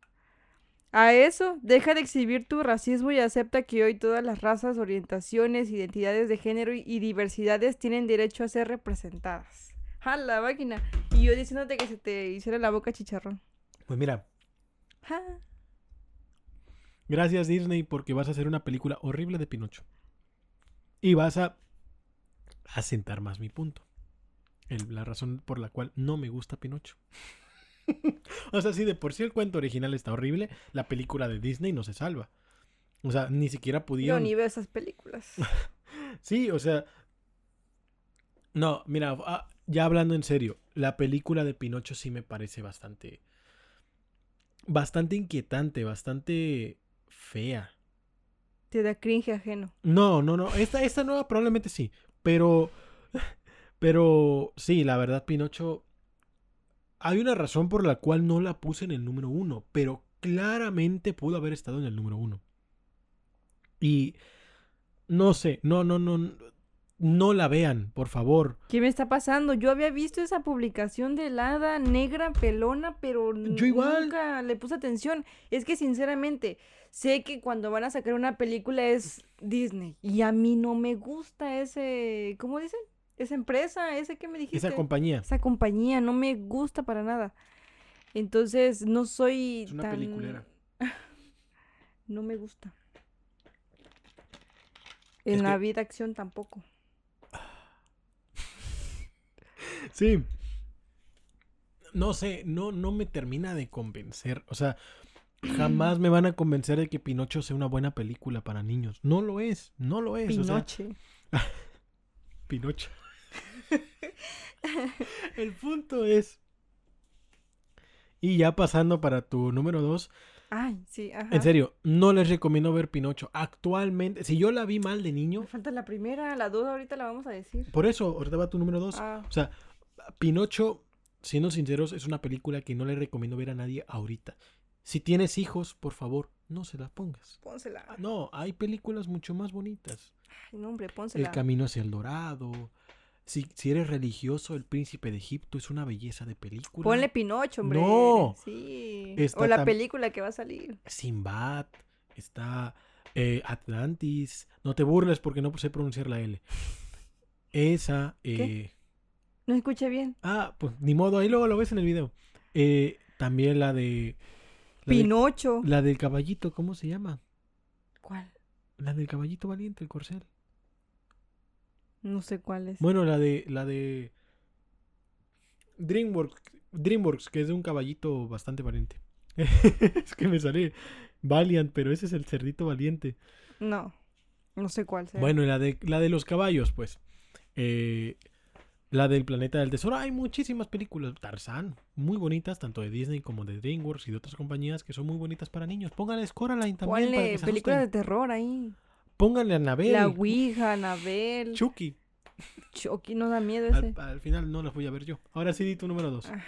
A eso, deja de exhibir tu racismo y acepta que hoy todas las razas, orientaciones, identidades de género y- diversidades tienen derecho a ser representadas. ¡Ja, la máquina! Y yo diciéndote que se te hiciera la boca chicharrón. Pues mira, Ja. Gracias Disney porque vas a hacer una película horrible de Pinocho. Y vas a asentar más mi punto. El- la razón por la cual no me gusta Pinocho. o sea, si de por sí el cuento original está horrible, la película de Disney no se salva. O sea, ni siquiera Yo pudieron... ni veo esas películas. Sí, o sea. No, mira, ah, ya hablando en serio, la película de Pinocho sí me parece bastante. Bastante inquietante, bastante fea. Te da cringe ajeno. No, no, no. Esta, esta nueva probablemente sí. Pero. Pero sí, la verdad, Pinocho. Hay una razón por la cual no la puse en el número uno. Pero claramente pudo haber estado en el número uno. Y. No sé, no, no, no. No la vean, por favor. ¿Qué me está pasando? Yo había visto esa publicación de la hada negra pelona, pero Yo igual. nunca le puse atención. Es que sinceramente, sé que cuando van a sacar una película es Disney. Y a mí no me gusta ese, ¿cómo dicen? Esa empresa, ese que me dijiste. Esa compañía. Esa compañía no me gusta para nada. Entonces, no soy Es una tan... peliculera. No me gusta. En Es la que- vida acción tampoco. Sí. No sé, no, no me termina de convencer. O sea, jamás me van a convencer de que Pinocho sea una buena película para niños. No lo es, no lo es. o sea, Pinoche. Pinocho. El punto es. Y ya pasando para tu número dos, Ay, sí, ajá. en serio, no les recomiendo ver Pinocho. Actualmente, si yo la vi mal de niño, Me falta la primera, la dos ahorita la vamos a decir. por eso, ahorita va tu número dos. Ah, O sea, Pinocho, siendo sinceros, es una película que no le recomiendo ver a nadie ahorita. Si tienes hijos, por favor, no se las pongas. pónsela. Ah, No, hay películas mucho más bonitas. Ay, no, hombre, pónsela. El camino hacia el dorado. Si, si eres religioso, El príncipe de Egipto es una belleza de película. Ponle Pinocho, hombre. No. Sí. Está o la película que va a salir. Sinbad, está eh, Atlantis. No te burles porque no sé pronunciar la L. Esa. eh, No escuché bien. Ah, pues ni modo, ahí luego lo ves en el video. Eh, también la de La, de- Pinocho. la del caballito, ¿cómo se llama? ¿Cuál? La del caballito valiente, el corcel. No sé cuál es. Bueno, la de la de DreamWorks, DreamWorks, que es de un caballito bastante valiente. es que me sale Valiant, pero ese es el cerdito valiente. No. No sé cuál sea. Bueno, la de la de los caballos, pues. Eh, la del planeta del tesoro. Hay muchísimas películas. Tarzán, muy bonitas, tanto de Disney como de DreamWorks y de otras compañías que son muy bonitas para niños. Pónganle Coraline también para Ponle que se películas de terror ahí. Pónganle a Anabel. La Ouija, Anabel. Chucky. Chucky no da miedo ese. Al, al final no las voy a ver yo. Ahora sí di tu número dos. Ah,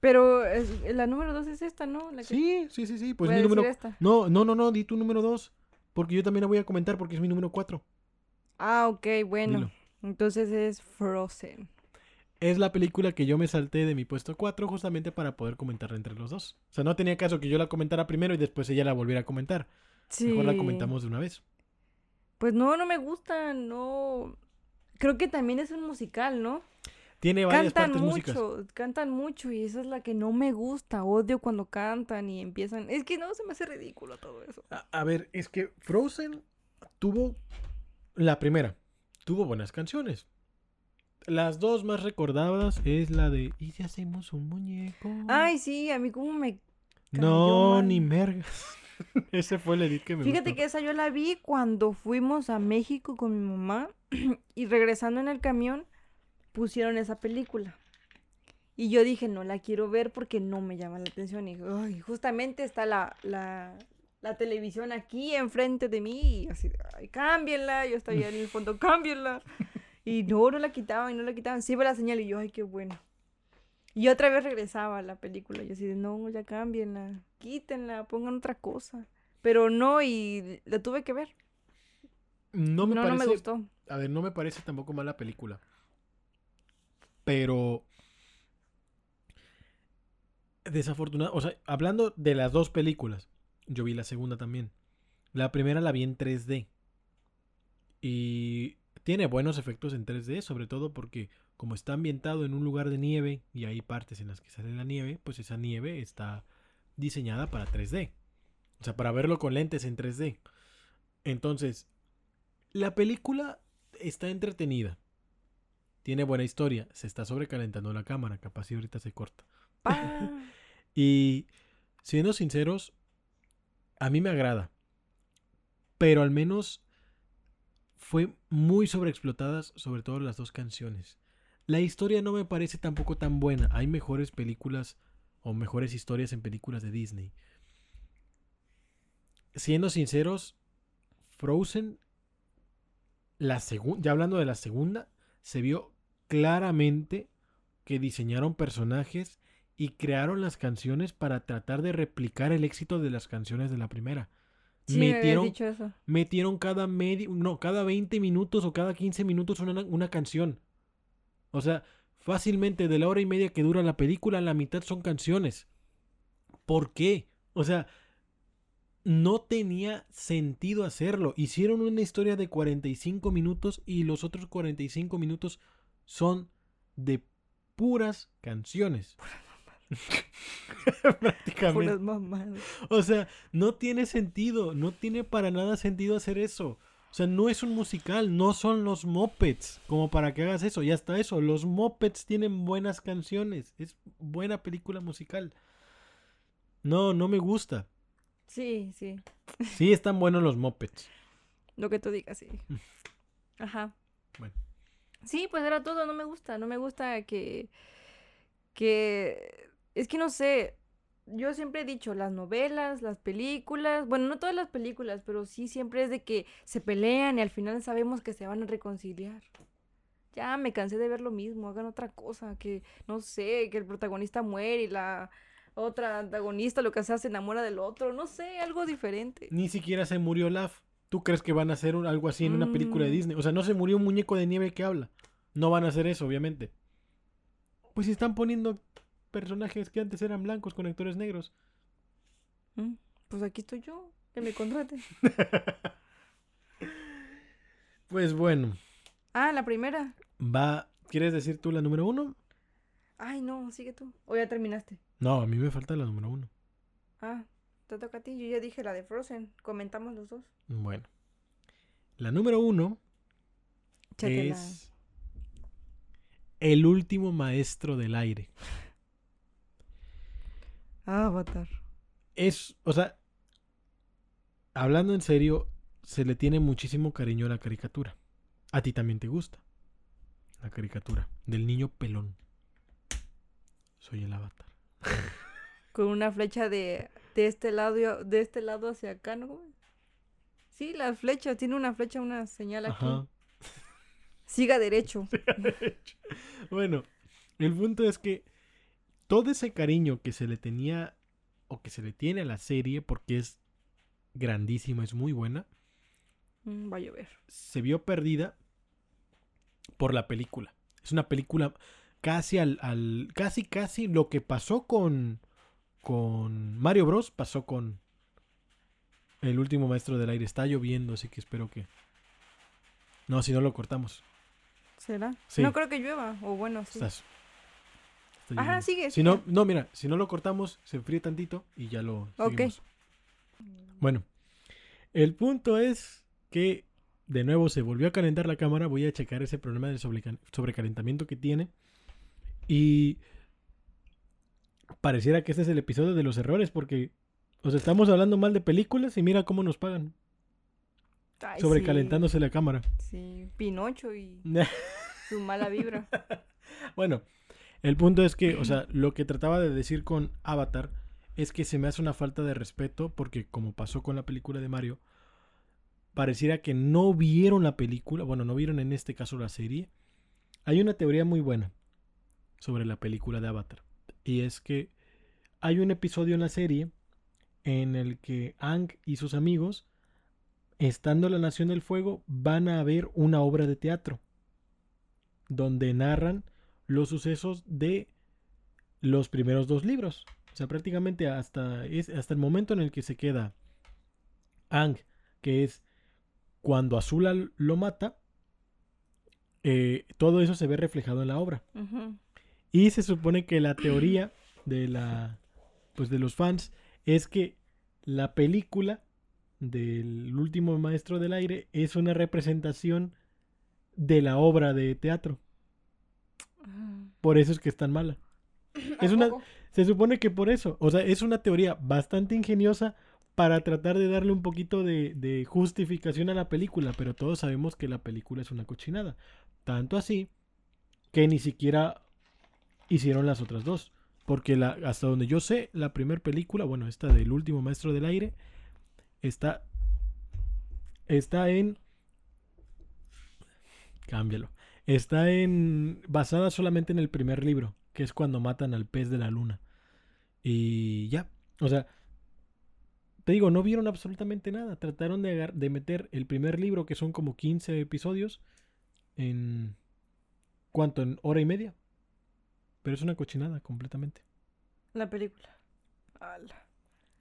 Pero es- la número dos es esta, ¿no? La que Sí, sí, sí, sí. Pues voy mi número. esta. No, no, no, no, di tu número dos. Porque yo también la voy a comentar porque es mi número cuatro. Ah, ok, bueno. Dilo. Entonces es Frozen. Es la película que yo me salté de mi puesto 4 justamente para poder comentarla entre los dos. O sea, no tenía caso que yo la comentara primero y después ella la volviera a comentar. Sí. Mejor la comentamos de una vez. Pues no, no me gusta, no. Creo que también es un musical, ¿no? Tiene varias Cantan partes mucho, cantan mucho y esa es la que no me gusta. Odio cuando cantan y empiezan. Es que no, se me hace ridículo todo eso. A, a ver, es que Frozen tuvo la primera. Tuvo buenas canciones. Las dos más recordadas es la de ¿Y si hacemos un muñeco? Ay, sí, a mí como me... cayó no, mal. ni mergas. Ese fue el edit que me Fíjate gustó. que esa yo la vi cuando fuimos a México con mi mamá y regresando en el camión pusieron esa película. Y yo dije, no la quiero ver porque no me llama la atención. Y ay, justamente está la, la, la televisión aquí enfrente de mí y así, ay, cámbienla. Yo estaba ahí en el fondo, cámbienla. Y no, no la quitaban y no la quitaban. Sí iba la señal y yo, ay, qué bueno. Y otra vez regresaba a la película. Yo así de, no, ya cámbienla, quítenla, pongan otra cosa. Pero no, y la tuve que ver. No me no, no me gustó. A ver, no me parece tampoco mala película. Pero. Desafortunado. O sea, hablando de las dos películas, yo vi la segunda también. La primera la vi en 3D. Y tiene buenos efectos en 3D, sobre todo porque como está ambientado en un lugar de nieve y hay partes en las que sale la nieve, pues esa nieve está diseñada para 3D. O sea, para verlo con lentes en 3D. Entonces, la película está entretenida. Tiene buena historia. Se está sobrecalentando la cámara. Capaz si ahorita se corta. Y siendo sinceros, a mí me agrada. Pero al menos fue muy sobreexplotadas, sobre todo las dos canciones. La historia no me parece tampoco tan buena. Hay mejores películas o mejores historias en películas de Disney. Siendo sinceros, Frozen, la ya hablando de la segunda, se vio claramente que diseñaron personajes y crearon las canciones para tratar de replicar el éxito de las canciones de la primera. Sí, me metieron, dicho eso. metieron cada medio, no, cada 20 minutos o cada 15 minutos una, una canción. O sea, fácilmente de la hora y media que dura la película, la mitad son canciones. ¿Por qué? O sea, no tenía sentido hacerlo. Hicieron una historia de 45 minutos y los otros 45 minutos son de puras canciones. Prácticamente. O sea, no tiene sentido, no tiene para nada sentido hacer eso. O sea, no es un musical, no son los Muppets como para que hagas eso. Y hasta eso, los Muppets tienen buenas canciones, es buena película musical. No, no me gusta. Sí, sí. Sí están buenos los Muppets. Lo que tú digas, sí. Ajá. Bueno. Sí, pues era todo. No me gusta. No me gusta que. Que. Es que no sé. Yo siempre he dicho, las novelas, las películas. Bueno, no todas las películas, pero sí siempre es de que se pelean y al final sabemos que se van a reconciliar. Ya me cansé de ver lo mismo. Hagan otra cosa. Que, no sé, que el protagonista muere y la otra antagonista, lo que sea, se enamora del otro. No sé, algo diferente. Ni siquiera se murió Olaf. ¿Tú crees que van a hacer un- algo así en una película de Mm. Disney? O sea, no se murió un muñeco de nieve que habla. No van a hacer eso, obviamente. Pues si están poniendo personajes que antes eran blancos con actores negros. Mm, Pues aquí estoy yo, que me contraten. Pues bueno, Ah, la primera. va. ¿Quieres decir tú la número uno? Ay, no, sigue tú. O ya terminaste. No, a mí me falta la número uno. Ah, te toca a ti. Yo ya dije la de Frozen. Comentamos los dos. Bueno. La número uno es El último maestro del aire. Avatar. Es, o sea, hablando en serio, se le tiene muchísimo cariño a la caricatura. A ti también te gusta la caricatura del niño pelón. Soy el avatar. Con una flecha de, de este lado de este lado hacia acá, ¿no? Sí, las flechas. Tiene una flecha, una señal aquí. Ajá. Siga derecho. Bueno, el punto es que todo ese cariño que se le tenía o que se le tiene a la serie, porque es grandísima, es muy buena, Mm, va a llover. se vio perdida por la película. Es una película casi al, al- casi casi lo que pasó con con Mario Bros pasó con el último maestro del aire. Está lloviendo, así que espero que no, si no lo cortamos. ¿Será? Sí. No creo que llueva. O bueno, sí. Estás- Ajá, sigue, Si no, sigue. no, mira, si no lo cortamos, se enfríe tantito y ya lo Ok. seguimos. Bueno, el punto es que de nuevo se volvió a calentar la cámara. Voy a checar ese problema del sobrecal- sobrecalentamiento que tiene. Y pareciera que este es el episodio de los errores porque os estamos hablando mal de películas y mira cómo nos pagan. Ay, Sobrecalentándose la cámara. Sí. Pinocho y su mala vibra. Bueno, el punto es que, o sea, lo que trataba de decir con Avatar es que se me hace una falta de respeto porque como pasó con la película de Mario, pareciera que no vieron la película, bueno, no vieron en este caso la serie. Hay una teoría muy buena sobre la película de Avatar y es que hay un episodio en la serie en el que Ang y sus amigos, estando en la Nación del Fuego, van a ver una obra de teatro donde narran los sucesos de los primeros dos libros. O sea, prácticamente hasta, es, hasta el momento en el que se queda Ang, que es cuando Azula lo mata, eh, todo eso se ve reflejado en la obra. Y se supone que la teoría de la pues de los fans es que la película del último maestro del aire es una representación de la obra de teatro. Por eso es que es tan mala. Es ¿A una-? Se supone que por eso. O sea, es una teoría bastante ingeniosa para tratar de darle un poquito de, de justificación a la película, pero todos sabemos que la película es una cochinada. Tanto así que ni siquiera hicieron las otras dos. Porque la, hasta donde yo sé, la primera película, bueno, esta del último maestro del aire, está, está en... Cámbialo. Está en... basada solamente en el primer libro, que es cuando matan al pez de la luna. Y ya. O sea, te digo, no vieron absolutamente nada. Trataron de, de meter el primer libro, que son como 15 episodios, en... ¿Cuánto? ¿En hora y media? Pero es una cochinada completamente. La película. Ala.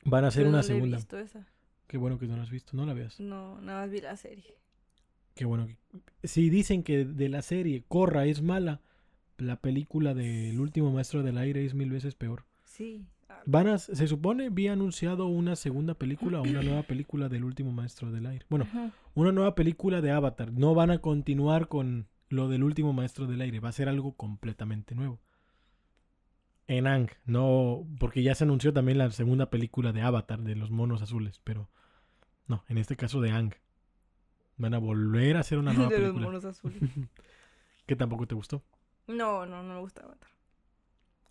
Van a hacer Yo una no la he segunda. visto esa. Qué bueno que no la has visto, no la veas. No, nada más vi la serie. Qué bueno. que- Si dicen que de la serie Corra es mala, la película del último maestro del aire es mil veces peor. Sí. Van a, se supone, había anunciado una segunda película o una nueva película del último maestro del aire. Bueno, Ajá. una nueva película de Avatar. No van a continuar con lo del último maestro del aire. Va a ser algo completamente nuevo. En Ang, no, porque ya se anunció también la segunda película de Avatar de los monos azules, pero no, en este caso de Ang. Van a volver a hacer una nueva de los película. monos azules. que tampoco te gustó. No, no, no me gusta Avatar.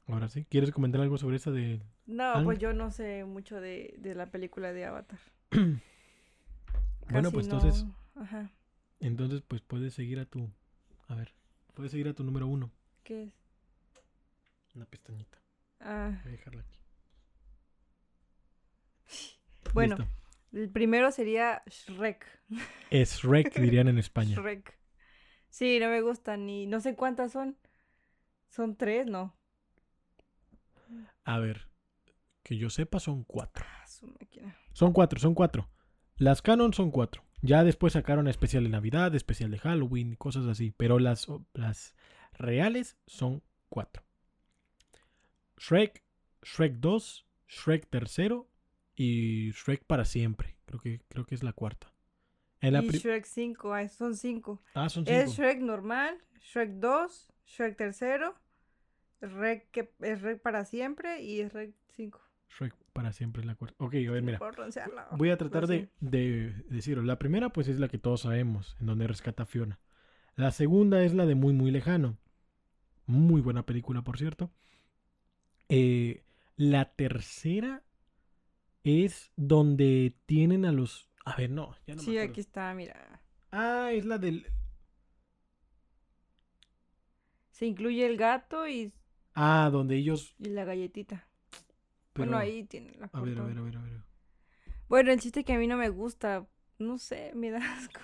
Ahora sí, ¿quieres comentar algo sobre esa de No, Ang. pues yo no sé mucho de, de la película de Avatar. Bueno, pues no- entonces, Ajá. entonces pues puedes seguir a tu, a ver, puedes seguir a tu número uno, ¿Qué es? una pestañita. Ah, Voy a dejarla aquí. bueno, Listo. El primero sería Shrek. Es Shrek, dirían en España. Shrek. Sí, no me gusta ni... No sé cuántas son. ¿Son tres? No. A ver, que yo sepa son cuatro. Ah, su máquina. Son cuatro, son cuatro. Las canon son cuatro. Ya después sacaron especial de Navidad, especial de Halloween, cosas así. Pero las, las reales son cuatro. Shrek, Shrek 2, Shrek tercero, y Shrek para siempre. Creo que, creo que es la cuarta. En la y Shrek 5, ay, son 5. ah, son Es cinco. Shrek normal, Shrek 2, Shrek tercero, Shrek que es Shrek para siempre y Shrek 5. Shrek para siempre es la cuarta. Ok, a ver, mira. Voy a tratar de, de decirlo. La primera, pues, es la que todos sabemos, en donde rescata a Fiona. La segunda es la de Muy, Muy Lejano. Muy buena película, por cierto. Eh, la tercera es donde tienen a los... A ver, no, ya no Sí, aquí está, mira. Ah, es la del... Se incluye el gato y, Ah, donde ellos... y la galletita. pero- Bueno, ahí tiene la A ver, a ver, a ver, a ver. Bueno, el chiste que a mí no me gusta, no sé, me da asco.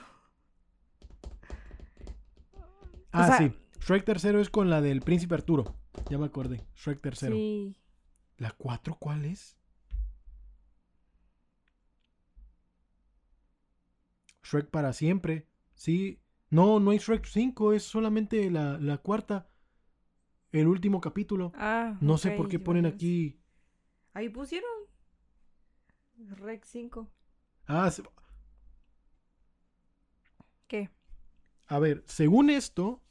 Ah, sea- sí. Shrek tercero es con la del Príncipe Arturo. Ya me acordé. Shrek tercero. Sí. ¿La cuatro cuál es? Shrek para siempre. Sí. No, no hay Shrek 5, es solamente la, la cuarta. El último capítulo. Ah, No sé por qué ponen bueno, aquí. Ahí pusieron. Rec 5. Ah, se- ¿Qué? a ver, según esto,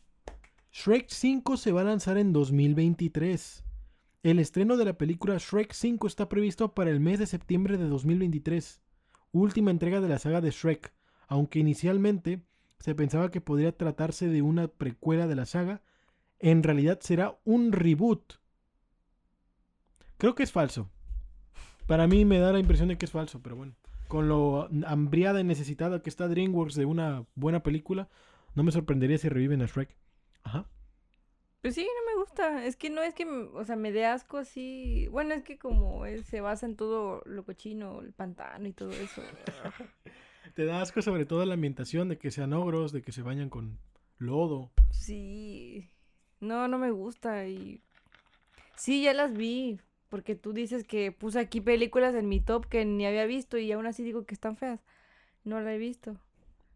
Shrek 5 se va a lanzar en 2023. El estreno de la película Shrek 5 está previsto para el mes de septiembre de 2023, última entrega de la saga de Shrek, aunque inicialmente se pensaba que podría tratarse de una precuela de la saga, en realidad será un reboot. Creo que es falso. Para mí me da la impresión de que es falso, pero bueno. Con lo hambriada y necesitada que está DreamWorks de una buena película, no me sorprendería si reviven a Shrek. Ajá. Pues sí, no me gusta. Es que no es que, o sea, me dé asco así. Bueno, es que como él se basa en todo lo cochino, el pantano y todo eso. Te da asco sobre todo la ambientación de que sean ogros, de que se bañan con lodo. Sí. No, no me gusta. Y. Sí, ya las vi. Porque tú dices que puse aquí películas en mi top que ni había visto y aún así digo que están feas. No la he visto.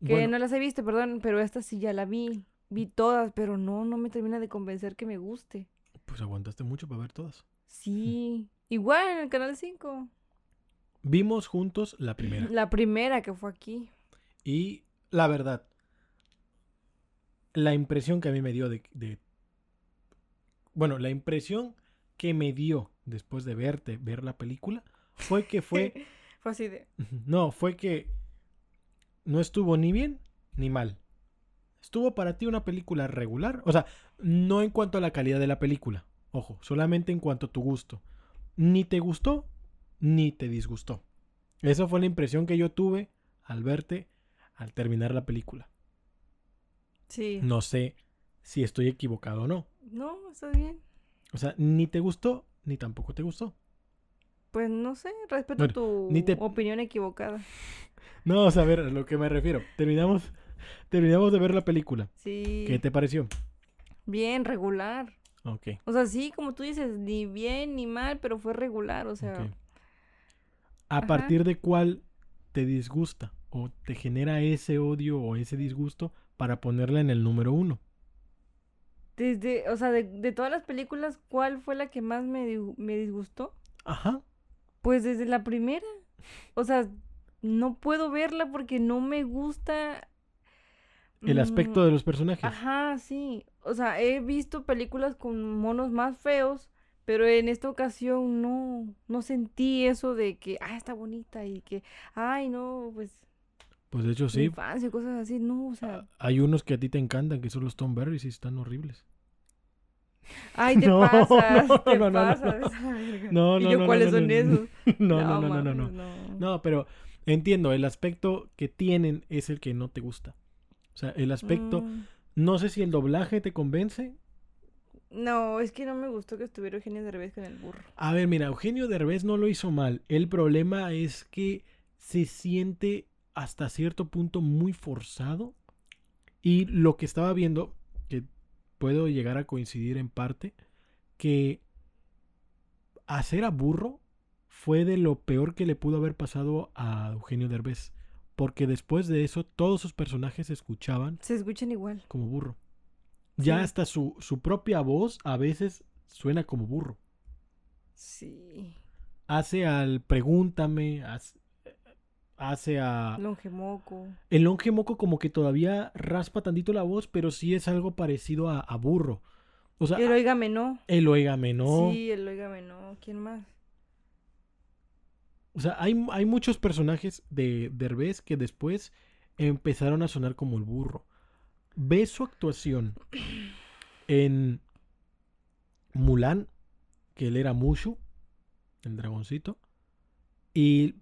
Que Bueno, no las he visto, perdón, pero esta sí ya la vi. Vi todas, pero no, no me termina de convencer que me guste. pues aguantaste mucho para ver todas. Sí. Igual en el canal 5. Vimos juntos la primera. La primera que fue aquí. Y la verdad, la impresión que a mí me dio de, de- Bueno, la impresión que me dio después de verte ver la película fue que fue... Fue así de. no, fue que no estuvo ni bien ni mal. Estuvo para ti una película regular. O sea, no en cuanto a la calidad de la película. Ojo, solamente en cuanto a tu gusto. Ni te gustó, ni te disgustó. Esa fue la impresión que yo tuve al verte al terminar la película. Sí. No sé si estoy equivocado o no. No, está bien. O sea, ni te gustó, ni tampoco te gustó. Pues no sé, respeto Bueno, tu ni te- opinión equivocada. No, o sea, a ver, a lo que me refiero. Terminamos, terminamos de ver la película. Sí. ¿Qué te pareció? Bien, regular. Ok. O sea, sí, como tú dices, ni bien ni mal, pero fue regular, o sea. ¿A Ajá. partir de cuál te disgusta o te genera ese odio o ese disgusto para ponerla en el número uno? Desde, o sea, de, de todas las películas, ¿cuál fue la que más me, me disgustó? Ajá. Pues desde la primera. O sea, no puedo verla porque no me gusta. El aspecto mm, de los personajes. Ajá, sí. O sea, he visto películas con monos más feos, pero en esta ocasión no, no sentí eso de que, ah, está bonita y que, ay, no, pues, Pues de hecho sí. infancia, cosas así, no, o sea, Hay unos que a ti te encantan, que son los Tom Berries y están horribles. ay, te No, pasas, no, te no, no, no. pasas. No, y no, yo, no, ¿cuáles no, son no, esos? No, no, no, no, no, no. no. No, pero entiendo, el aspecto que tienen es el que no te gusta. O sea, el aspecto, Mm, no sé si el doblaje te convence. No, es que no me gustó que estuviera Eugenio Derbez con el burro. A ver, mira, Eugenio Derbez no lo hizo mal. El problema es que se siente hasta cierto punto muy forzado. Y lo que estaba viendo, que puedo llegar a coincidir en parte, que hacer a burro fue de lo peor que le pudo haber pasado a Eugenio Derbez. Porque después de eso todos sus personajes se escuchaban Se escuchan igual. como burro. Ya Sí. hasta su, su propia voz a veces suena como burro. Sí. hace al Pregúntame, hace, hace a... Longemoco. El longe moco como que todavía raspa tantito la voz, pero sí es algo parecido a, a burro. O sea, El Óigame No. el oígame, ¿no? Sí, el Óigame No. ¿Quién más? O sea, hay, hay muchos personajes de Derbez que después empezaron a sonar como el burro. Ve su actuación en Mulan, que él era Mushu, el dragoncito, y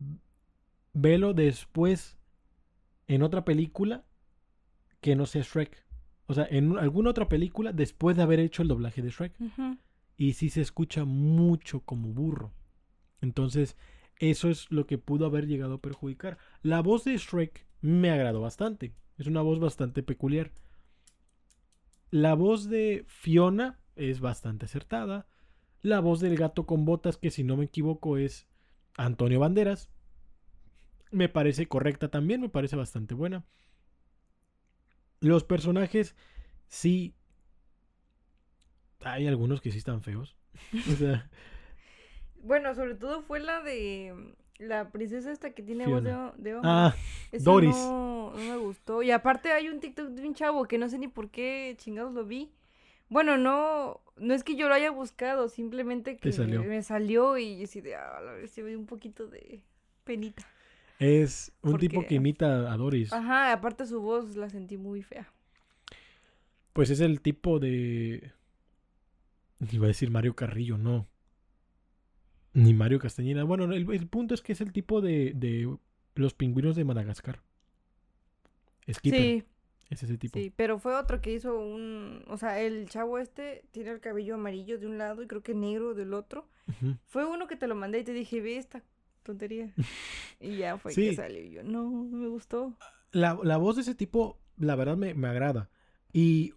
velo después en otra película que no sea Shrek. O sea, en alguna otra película después de haber hecho el doblaje de Shrek. Y sí se escucha mucho como burro. Entonces, eso es lo que pudo haber llegado a perjudicar. La voz de Shrek me agradó bastante. Es una voz bastante peculiar. La voz de Fiona es bastante acertada. La voz del gato con botas, que si no me equivoco es Antonio Banderas. Me parece correcta también, me parece bastante buena. Los personajes sí hay algunos que sí están feos. O sea, Bueno, sobre todo fue la de la princesa esta que tiene voz de, hombre. ah, Doris. No, no me gustó. Y aparte hay un TikTok de un chavo que no sé ni por qué chingados lo vi. Bueno, no, no es que yo lo haya buscado, simplemente que salió. me salió y así de, ah, sí me dio un poquito de penita. es un tipo que imita a Doris. Ajá, aparte su voz la sentí muy fea. Pues es el tipo de. Iba a decir Mario Carrillo, no. Ni Mario Castañeda. Bueno, el, el punto es que es el tipo de, de los pingüinos de Madagascar. Skipper. Sí, Es ese tipo. sí, pero fue otro que hizo un, o sea, el chavo este tiene el cabello amarillo de un lado y creo que negro del otro. Fue uno que te lo mandé y te dije, ve esta tontería. y ya fue Sí. que salió y yo, no, no me gustó. La, la voz de ese tipo, la verdad, me, me agrada. Y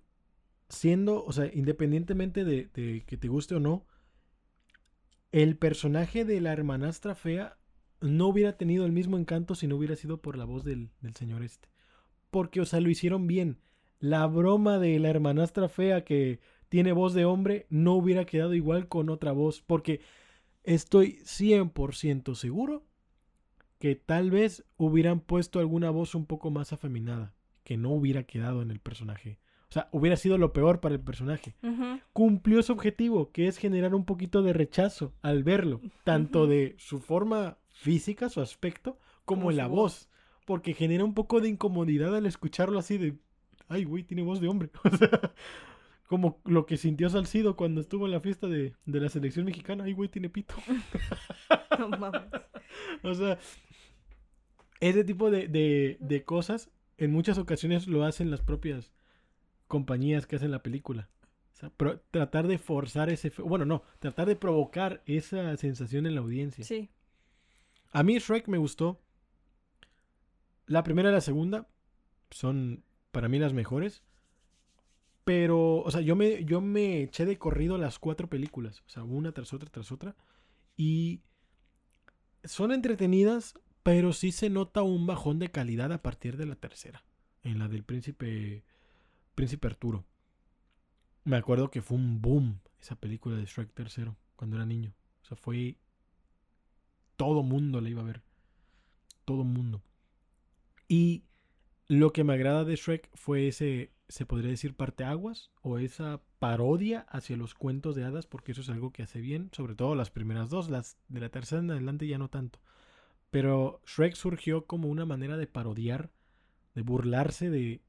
siendo, o sea, independientemente de, de que te guste o no, el personaje de la hermanastra fea no hubiera tenido el mismo encanto si no hubiera sido por la voz del, señor este. Porque, o sea, lo hicieron bien. La broma de la hermanastra fea que tiene voz de hombre no hubiera quedado igual con otra voz. Porque estoy 100% seguro que tal vez hubieran puesto alguna voz un poco más afeminada, que no hubiera quedado en el personaje. O sea, hubiera sido lo peor para el personaje. Cumplió su objetivo, que es generar un poquito de rechazo al verlo, tanto de su forma física, su aspecto, como, la voz. voz, porque genera un poco de incomodidad al escucharlo así de, ay, güey, tiene voz de hombre. O sea, como lo que sintió Salcido cuando estuvo en la fiesta de, de la selección mexicana, ay, güey, tiene pito. No mames. O sea, ese tipo de, de- de cosas en muchas ocasiones lo hacen las propias compañías que hacen la película. O sea, pro- tratar de forzar ese... Bueno, no, tratar de provocar esa sensación en la audiencia. Sí. A mí Shrek me gustó. La primera y la segunda son para mí las mejores. Pero, o sea, yo me, yo me eché de corrido las cuatro películas. O sea, una tras otra, tras otra. Y son entretenidas, pero sí se nota un bajón de calidad a partir de la tercera. En la del príncipe, príncipe Arturo. Me acuerdo que fue un boom esa película de Shrek tercero cuando era niño. O sea, fue todo mundo la iba a ver. Todo mundo. Y lo que me agrada de Shrek fue ese, se podría decir, parteaguas o esa parodia hacia los cuentos de hadas, porque eso es algo que hace bien, sobre todo las primeras dos, las de la tercera en adelante ya no tanto. Pero Shrek surgió como una manera de parodiar, de burlarse de,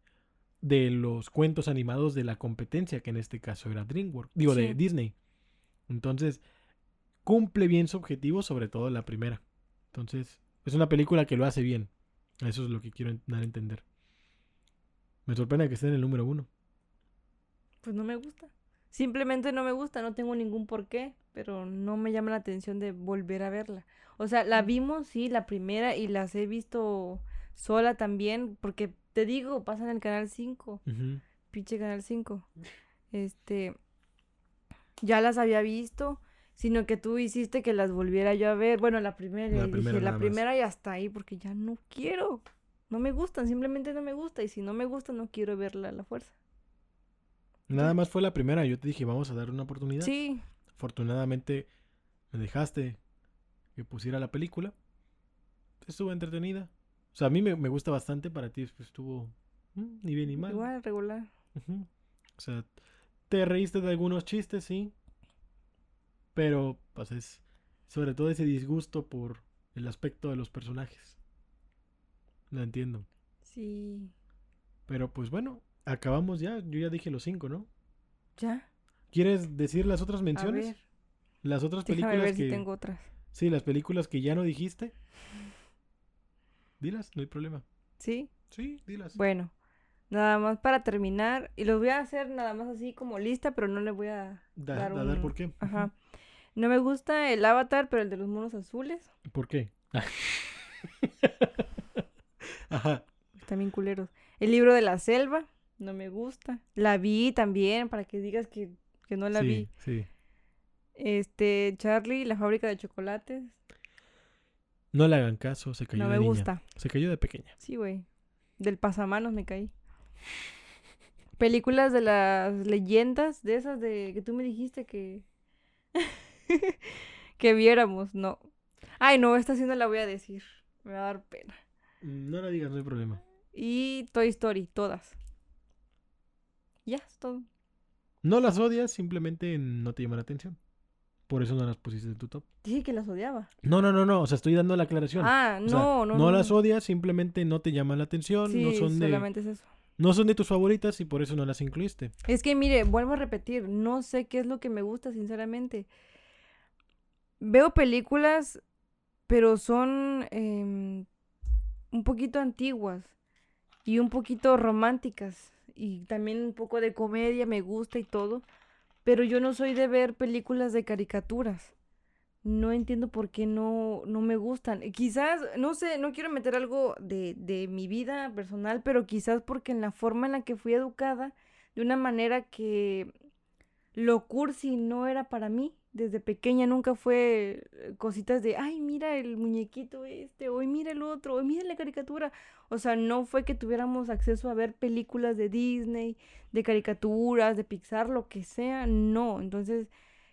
de los cuentos animados de la competencia, que en este caso era DreamWorks, digo, de. Disney. Entonces, cumple bien su objetivo, sobre todo la primera. Entonces, es una película que lo hace bien. Eso es lo que quiero dar a entender. Me sorprende que esté en el número uno. Pues no me gusta. Simplemente no me gusta, no tengo ningún porqué, pero no me llama la atención de volver a verla. O sea, la vimos, sí, la primera, y las he visto sola también, porque te digo, pasa en el canal 5, Ujú. pinche canal 5. Este, ya las había visto, sino que tú hiciste que las volviera yo a ver. Bueno, la primera, La y primera dije, la primera y hasta ahí, porque ya no quiero. No me gustan, simplemente no me gusta, y si no me gusta, no quiero verla a la fuerza. Nada más fue la primera. Yo te dije, vamos a dar una oportunidad. Sí, Afortunadamente, me dejaste que pusiera la película. Estuvo entretenida. O sea, a mí me, me gusta bastante, para ti pues, estuvo mm, ni bien ni mal. Igual, regular. O sea, te reíste de algunos chistes, sí. Pero, pues es sobre todo ese disgusto por el aspecto de los personajes. Lo entiendo. Sí. Pero pues bueno, acabamos ya. Yo ya dije los cinco, ¿no? ¿Ya? ¿Quieres decir las otras A menciones? ver, Las otras déjame películas ver que... si tengo otras. Sí, las películas que ya no dijiste. Dilas, no hay problema. ¿Sí? Sí, dilas. Bueno, nada más para terminar. Y los voy a hacer nada más así como lista, pero no le voy a Da- dar dar por qué. Ajá. No me gusta el avatar, pero el de los monos azules. ¿Por qué? Ajá. Están bien culeros. El libro de la selva. No me gusta. La vi también, para que digas que, que no la sí, vi. sí. Este, Charlie, la fábrica de chocolates. No le hagan caso, se cayó No de me niña. gusta. Se cayó de pequeña. Sí, güey. Del pasamanos me caí. Películas de las leyendas, de esas de que tú me dijiste que que viéramos, no. Ay, no, esta sí no la voy a decir. Me va a dar pena. No la digas, no hay problema. Y Toy Story, todas. Ya, es todo. No las odias, simplemente no te llaman la atención. Por eso no las pusiste en tu top. Dije que las odiaba. No, no, no, no. O sea, estoy dando la aclaración. Ah, O sea, no, no, no, no. las odias, simplemente no te llaman la atención. Sí, no son de. solamente es eso. No son de tus favoritas y por eso no las incluiste. Es que mire, vuelvo a repetir, no sé qué es lo que me gusta, sinceramente. Veo películas, pero son em, un poquito antiguas y un poquito románticas y también un poco de comedia me gusta y todo, pero yo no soy de ver películas de caricaturas. No entiendo por qué no, no me gustan. Eh, Quizás, no sé, no quiero meter algo de, de mi vida personal, pero quizás porque en la forma en la que fui educada, de una manera que lo cursi no era para mí. Desde pequeña nunca fue eh, cositas de, ay, mira el muñequito este, hoy mira el otro, hoy mira la caricatura. O sea, no fue que tuviéramos acceso a ver películas de Disney, de caricaturas, de Pixar, lo que sea, no. Entonces,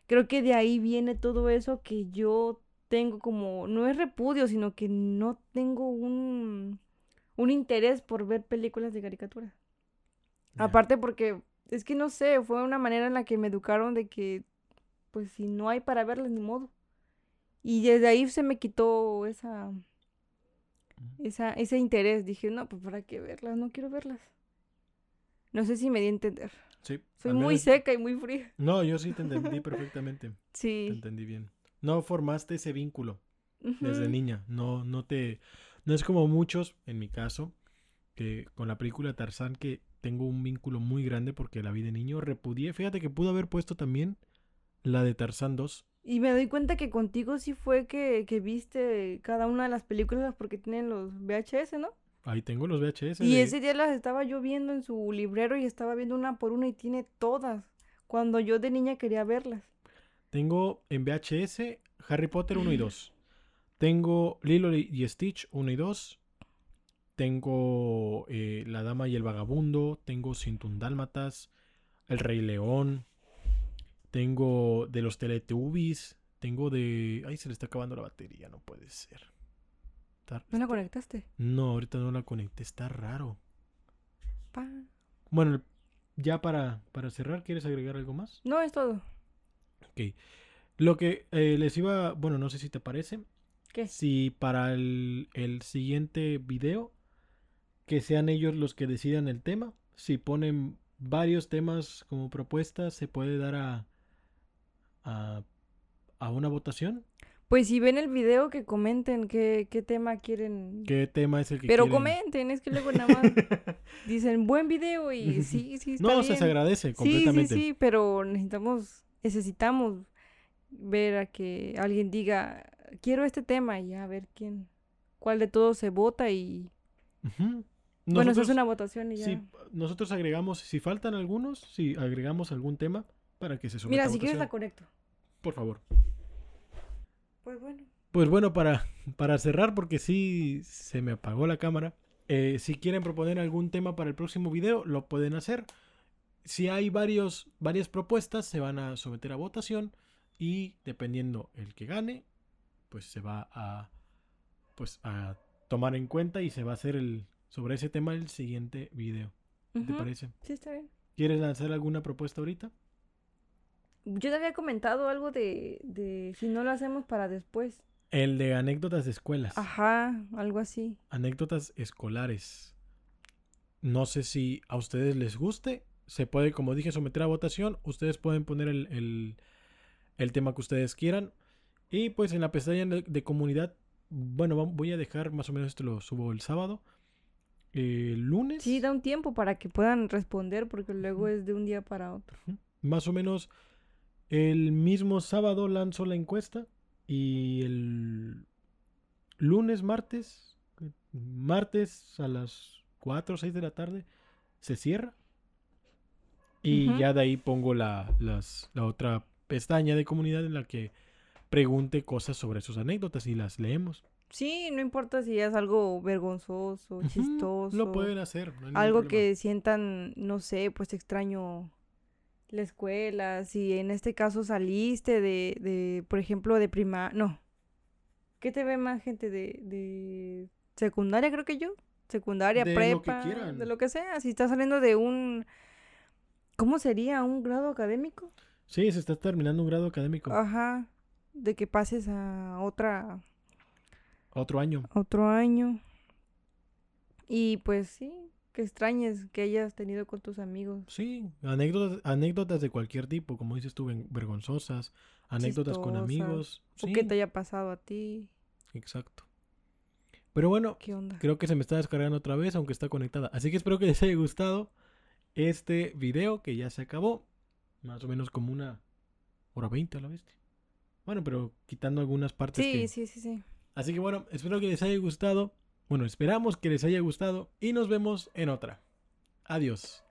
creo que de ahí viene todo eso que yo tengo como, no es repudio, sino que no tengo un, un interés por ver películas de caricaturas. Ya. Aparte porque es que no sé, fue una manera en la que me educaron de que pues si no hay para verlas ni modo. Y desde ahí se me quitó esa esa ese interés, dije, no, pues para qué verlas, no quiero verlas. No sé si me di a entender. Sí. Soy muy menos- seca y muy fría. No, yo sí te entendí perfectamente. Te Sí. entendí bien. No formaste ese vínculo desde niña. No, no te. No es como muchos, en mi caso, que con la película Tarzán, que tengo un vínculo muy grande porque la vi de niño. Repudié. Fíjate que pudo haber puesto también la de Tarzán 2. Y me doy cuenta que contigo sí fue que, que viste cada una de las películas porque tienen los VHS, ¿no? Ahí tengo los VHS. Y de- ese día las estaba yo viendo en su librero y estaba viendo una por una y tiene todas. Cuando yo de niña quería verlas. Tengo en VHS Harry Potter 1 y 2. Tengo Lilo y Stitch 1 y 2. Tengo eh, La Dama y el Vagabundo. Tengo Sintun Dálmatas. El Rey León. Tengo de los Teletubbies. Tengo de... Ay, se le está acabando la batería. No puede ser. Está- ¿No la conectaste? No, ahorita no la conecté. Está raro. Pa. Bueno, ya para, para cerrar, ¿quieres agregar algo más? No, es todo. Ok. Lo que eh, les iba, bueno, no sé si te parece, ¿Qué? si para el, el siguiente video, que sean ellos los que decidan el tema, si ponen varios temas como propuesta, se puede dar a, a, a una votación. Pues si ven el video, que comenten qué, qué tema quieren. ¿Qué tema es el que Pero quieren? comenten, es que luego nada más dicen buen video y sí, sí, está no, o sea, se bien. agradece Sí, completamente. sí, sí, pero necesitamos, necesitamos ver a que alguien diga, quiero este tema y a ver quién, cuál de todos se vota y... Bueno, eso es una votación y ya. Sí, nosotros agregamos, si faltan algunos, si agregamos algún tema para que se someta Mira, a si quieres la conecto. Por favor. Pues bueno. Pues bueno, para, para cerrar, porque sí se me apagó la cámara. eh, si quieren proponer algún tema para el próximo video, lo pueden hacer. Si hay varios, varias propuestas, se van a someter a votación. Y dependiendo el que gane, pues se va a pues a tomar en cuenta y se va a hacer el sobre ese tema el siguiente video. ¿Qué ¿Te parece? Sí, está bien. ¿Quieres lanzar alguna propuesta ahorita? Yo te había comentado algo de, de si no lo hacemos para después. El de anécdotas de escuelas. Ajá, algo así. Anécdotas escolares. No sé si a ustedes les guste. Se puede, como dije, someter a votación. Ustedes pueden poner el, el- el tema que ustedes quieran. Y pues en la pestaña de, de comunidad, bueno, voy a dejar más o menos esto lo subo el sábado. El lunes. Sí, da un tiempo para que puedan responder porque luego es de un día para otro. Más o menos el mismo sábado lanzo la encuesta y el lunes, martes, martes a las 4 o 6 de la tarde se cierra. Y ya de ahí pongo la, las- la otra pestaña de comunidad en la que pregunte cosas sobre sus anécdotas y las leemos. Sí, no importa si es algo vergonzoso, chistoso. Lo pueden hacer. no algo que sientan, no sé, pues extraño la escuela, si en este caso saliste de, de por ejemplo, de prima, no, ¿qué te ve más gente de, de secundaria, creo que yo? Secundaria, De lo que prepa, quieran. de lo que sea, si estás saliendo de un, ¿cómo sería? ¿Un grado académico? Sí, se está terminando un grado académico. Ajá, de que pases a otra, Otro año. otro año. Y pues sí, que extrañes que hayas tenido con tus amigos. Sí, anécdotas, anécdotas de cualquier tipo, como dices tú, vergonzosas, anécdotas con amigos. O Sí, que te haya pasado a ti. exacto. Pero bueno, ¿Qué onda? creo que se me está descargando otra vez, aunque está conectada. Así que espero que les haya gustado este video que ya se acabó. Más o menos como una hora veinte a la bestia. Bueno, pero quitando algunas partes Sí, que... sí, sí, sí. Así que bueno, espero que les haya gustado. Bueno, esperamos que les haya gustado y nos vemos en otra. Adiós.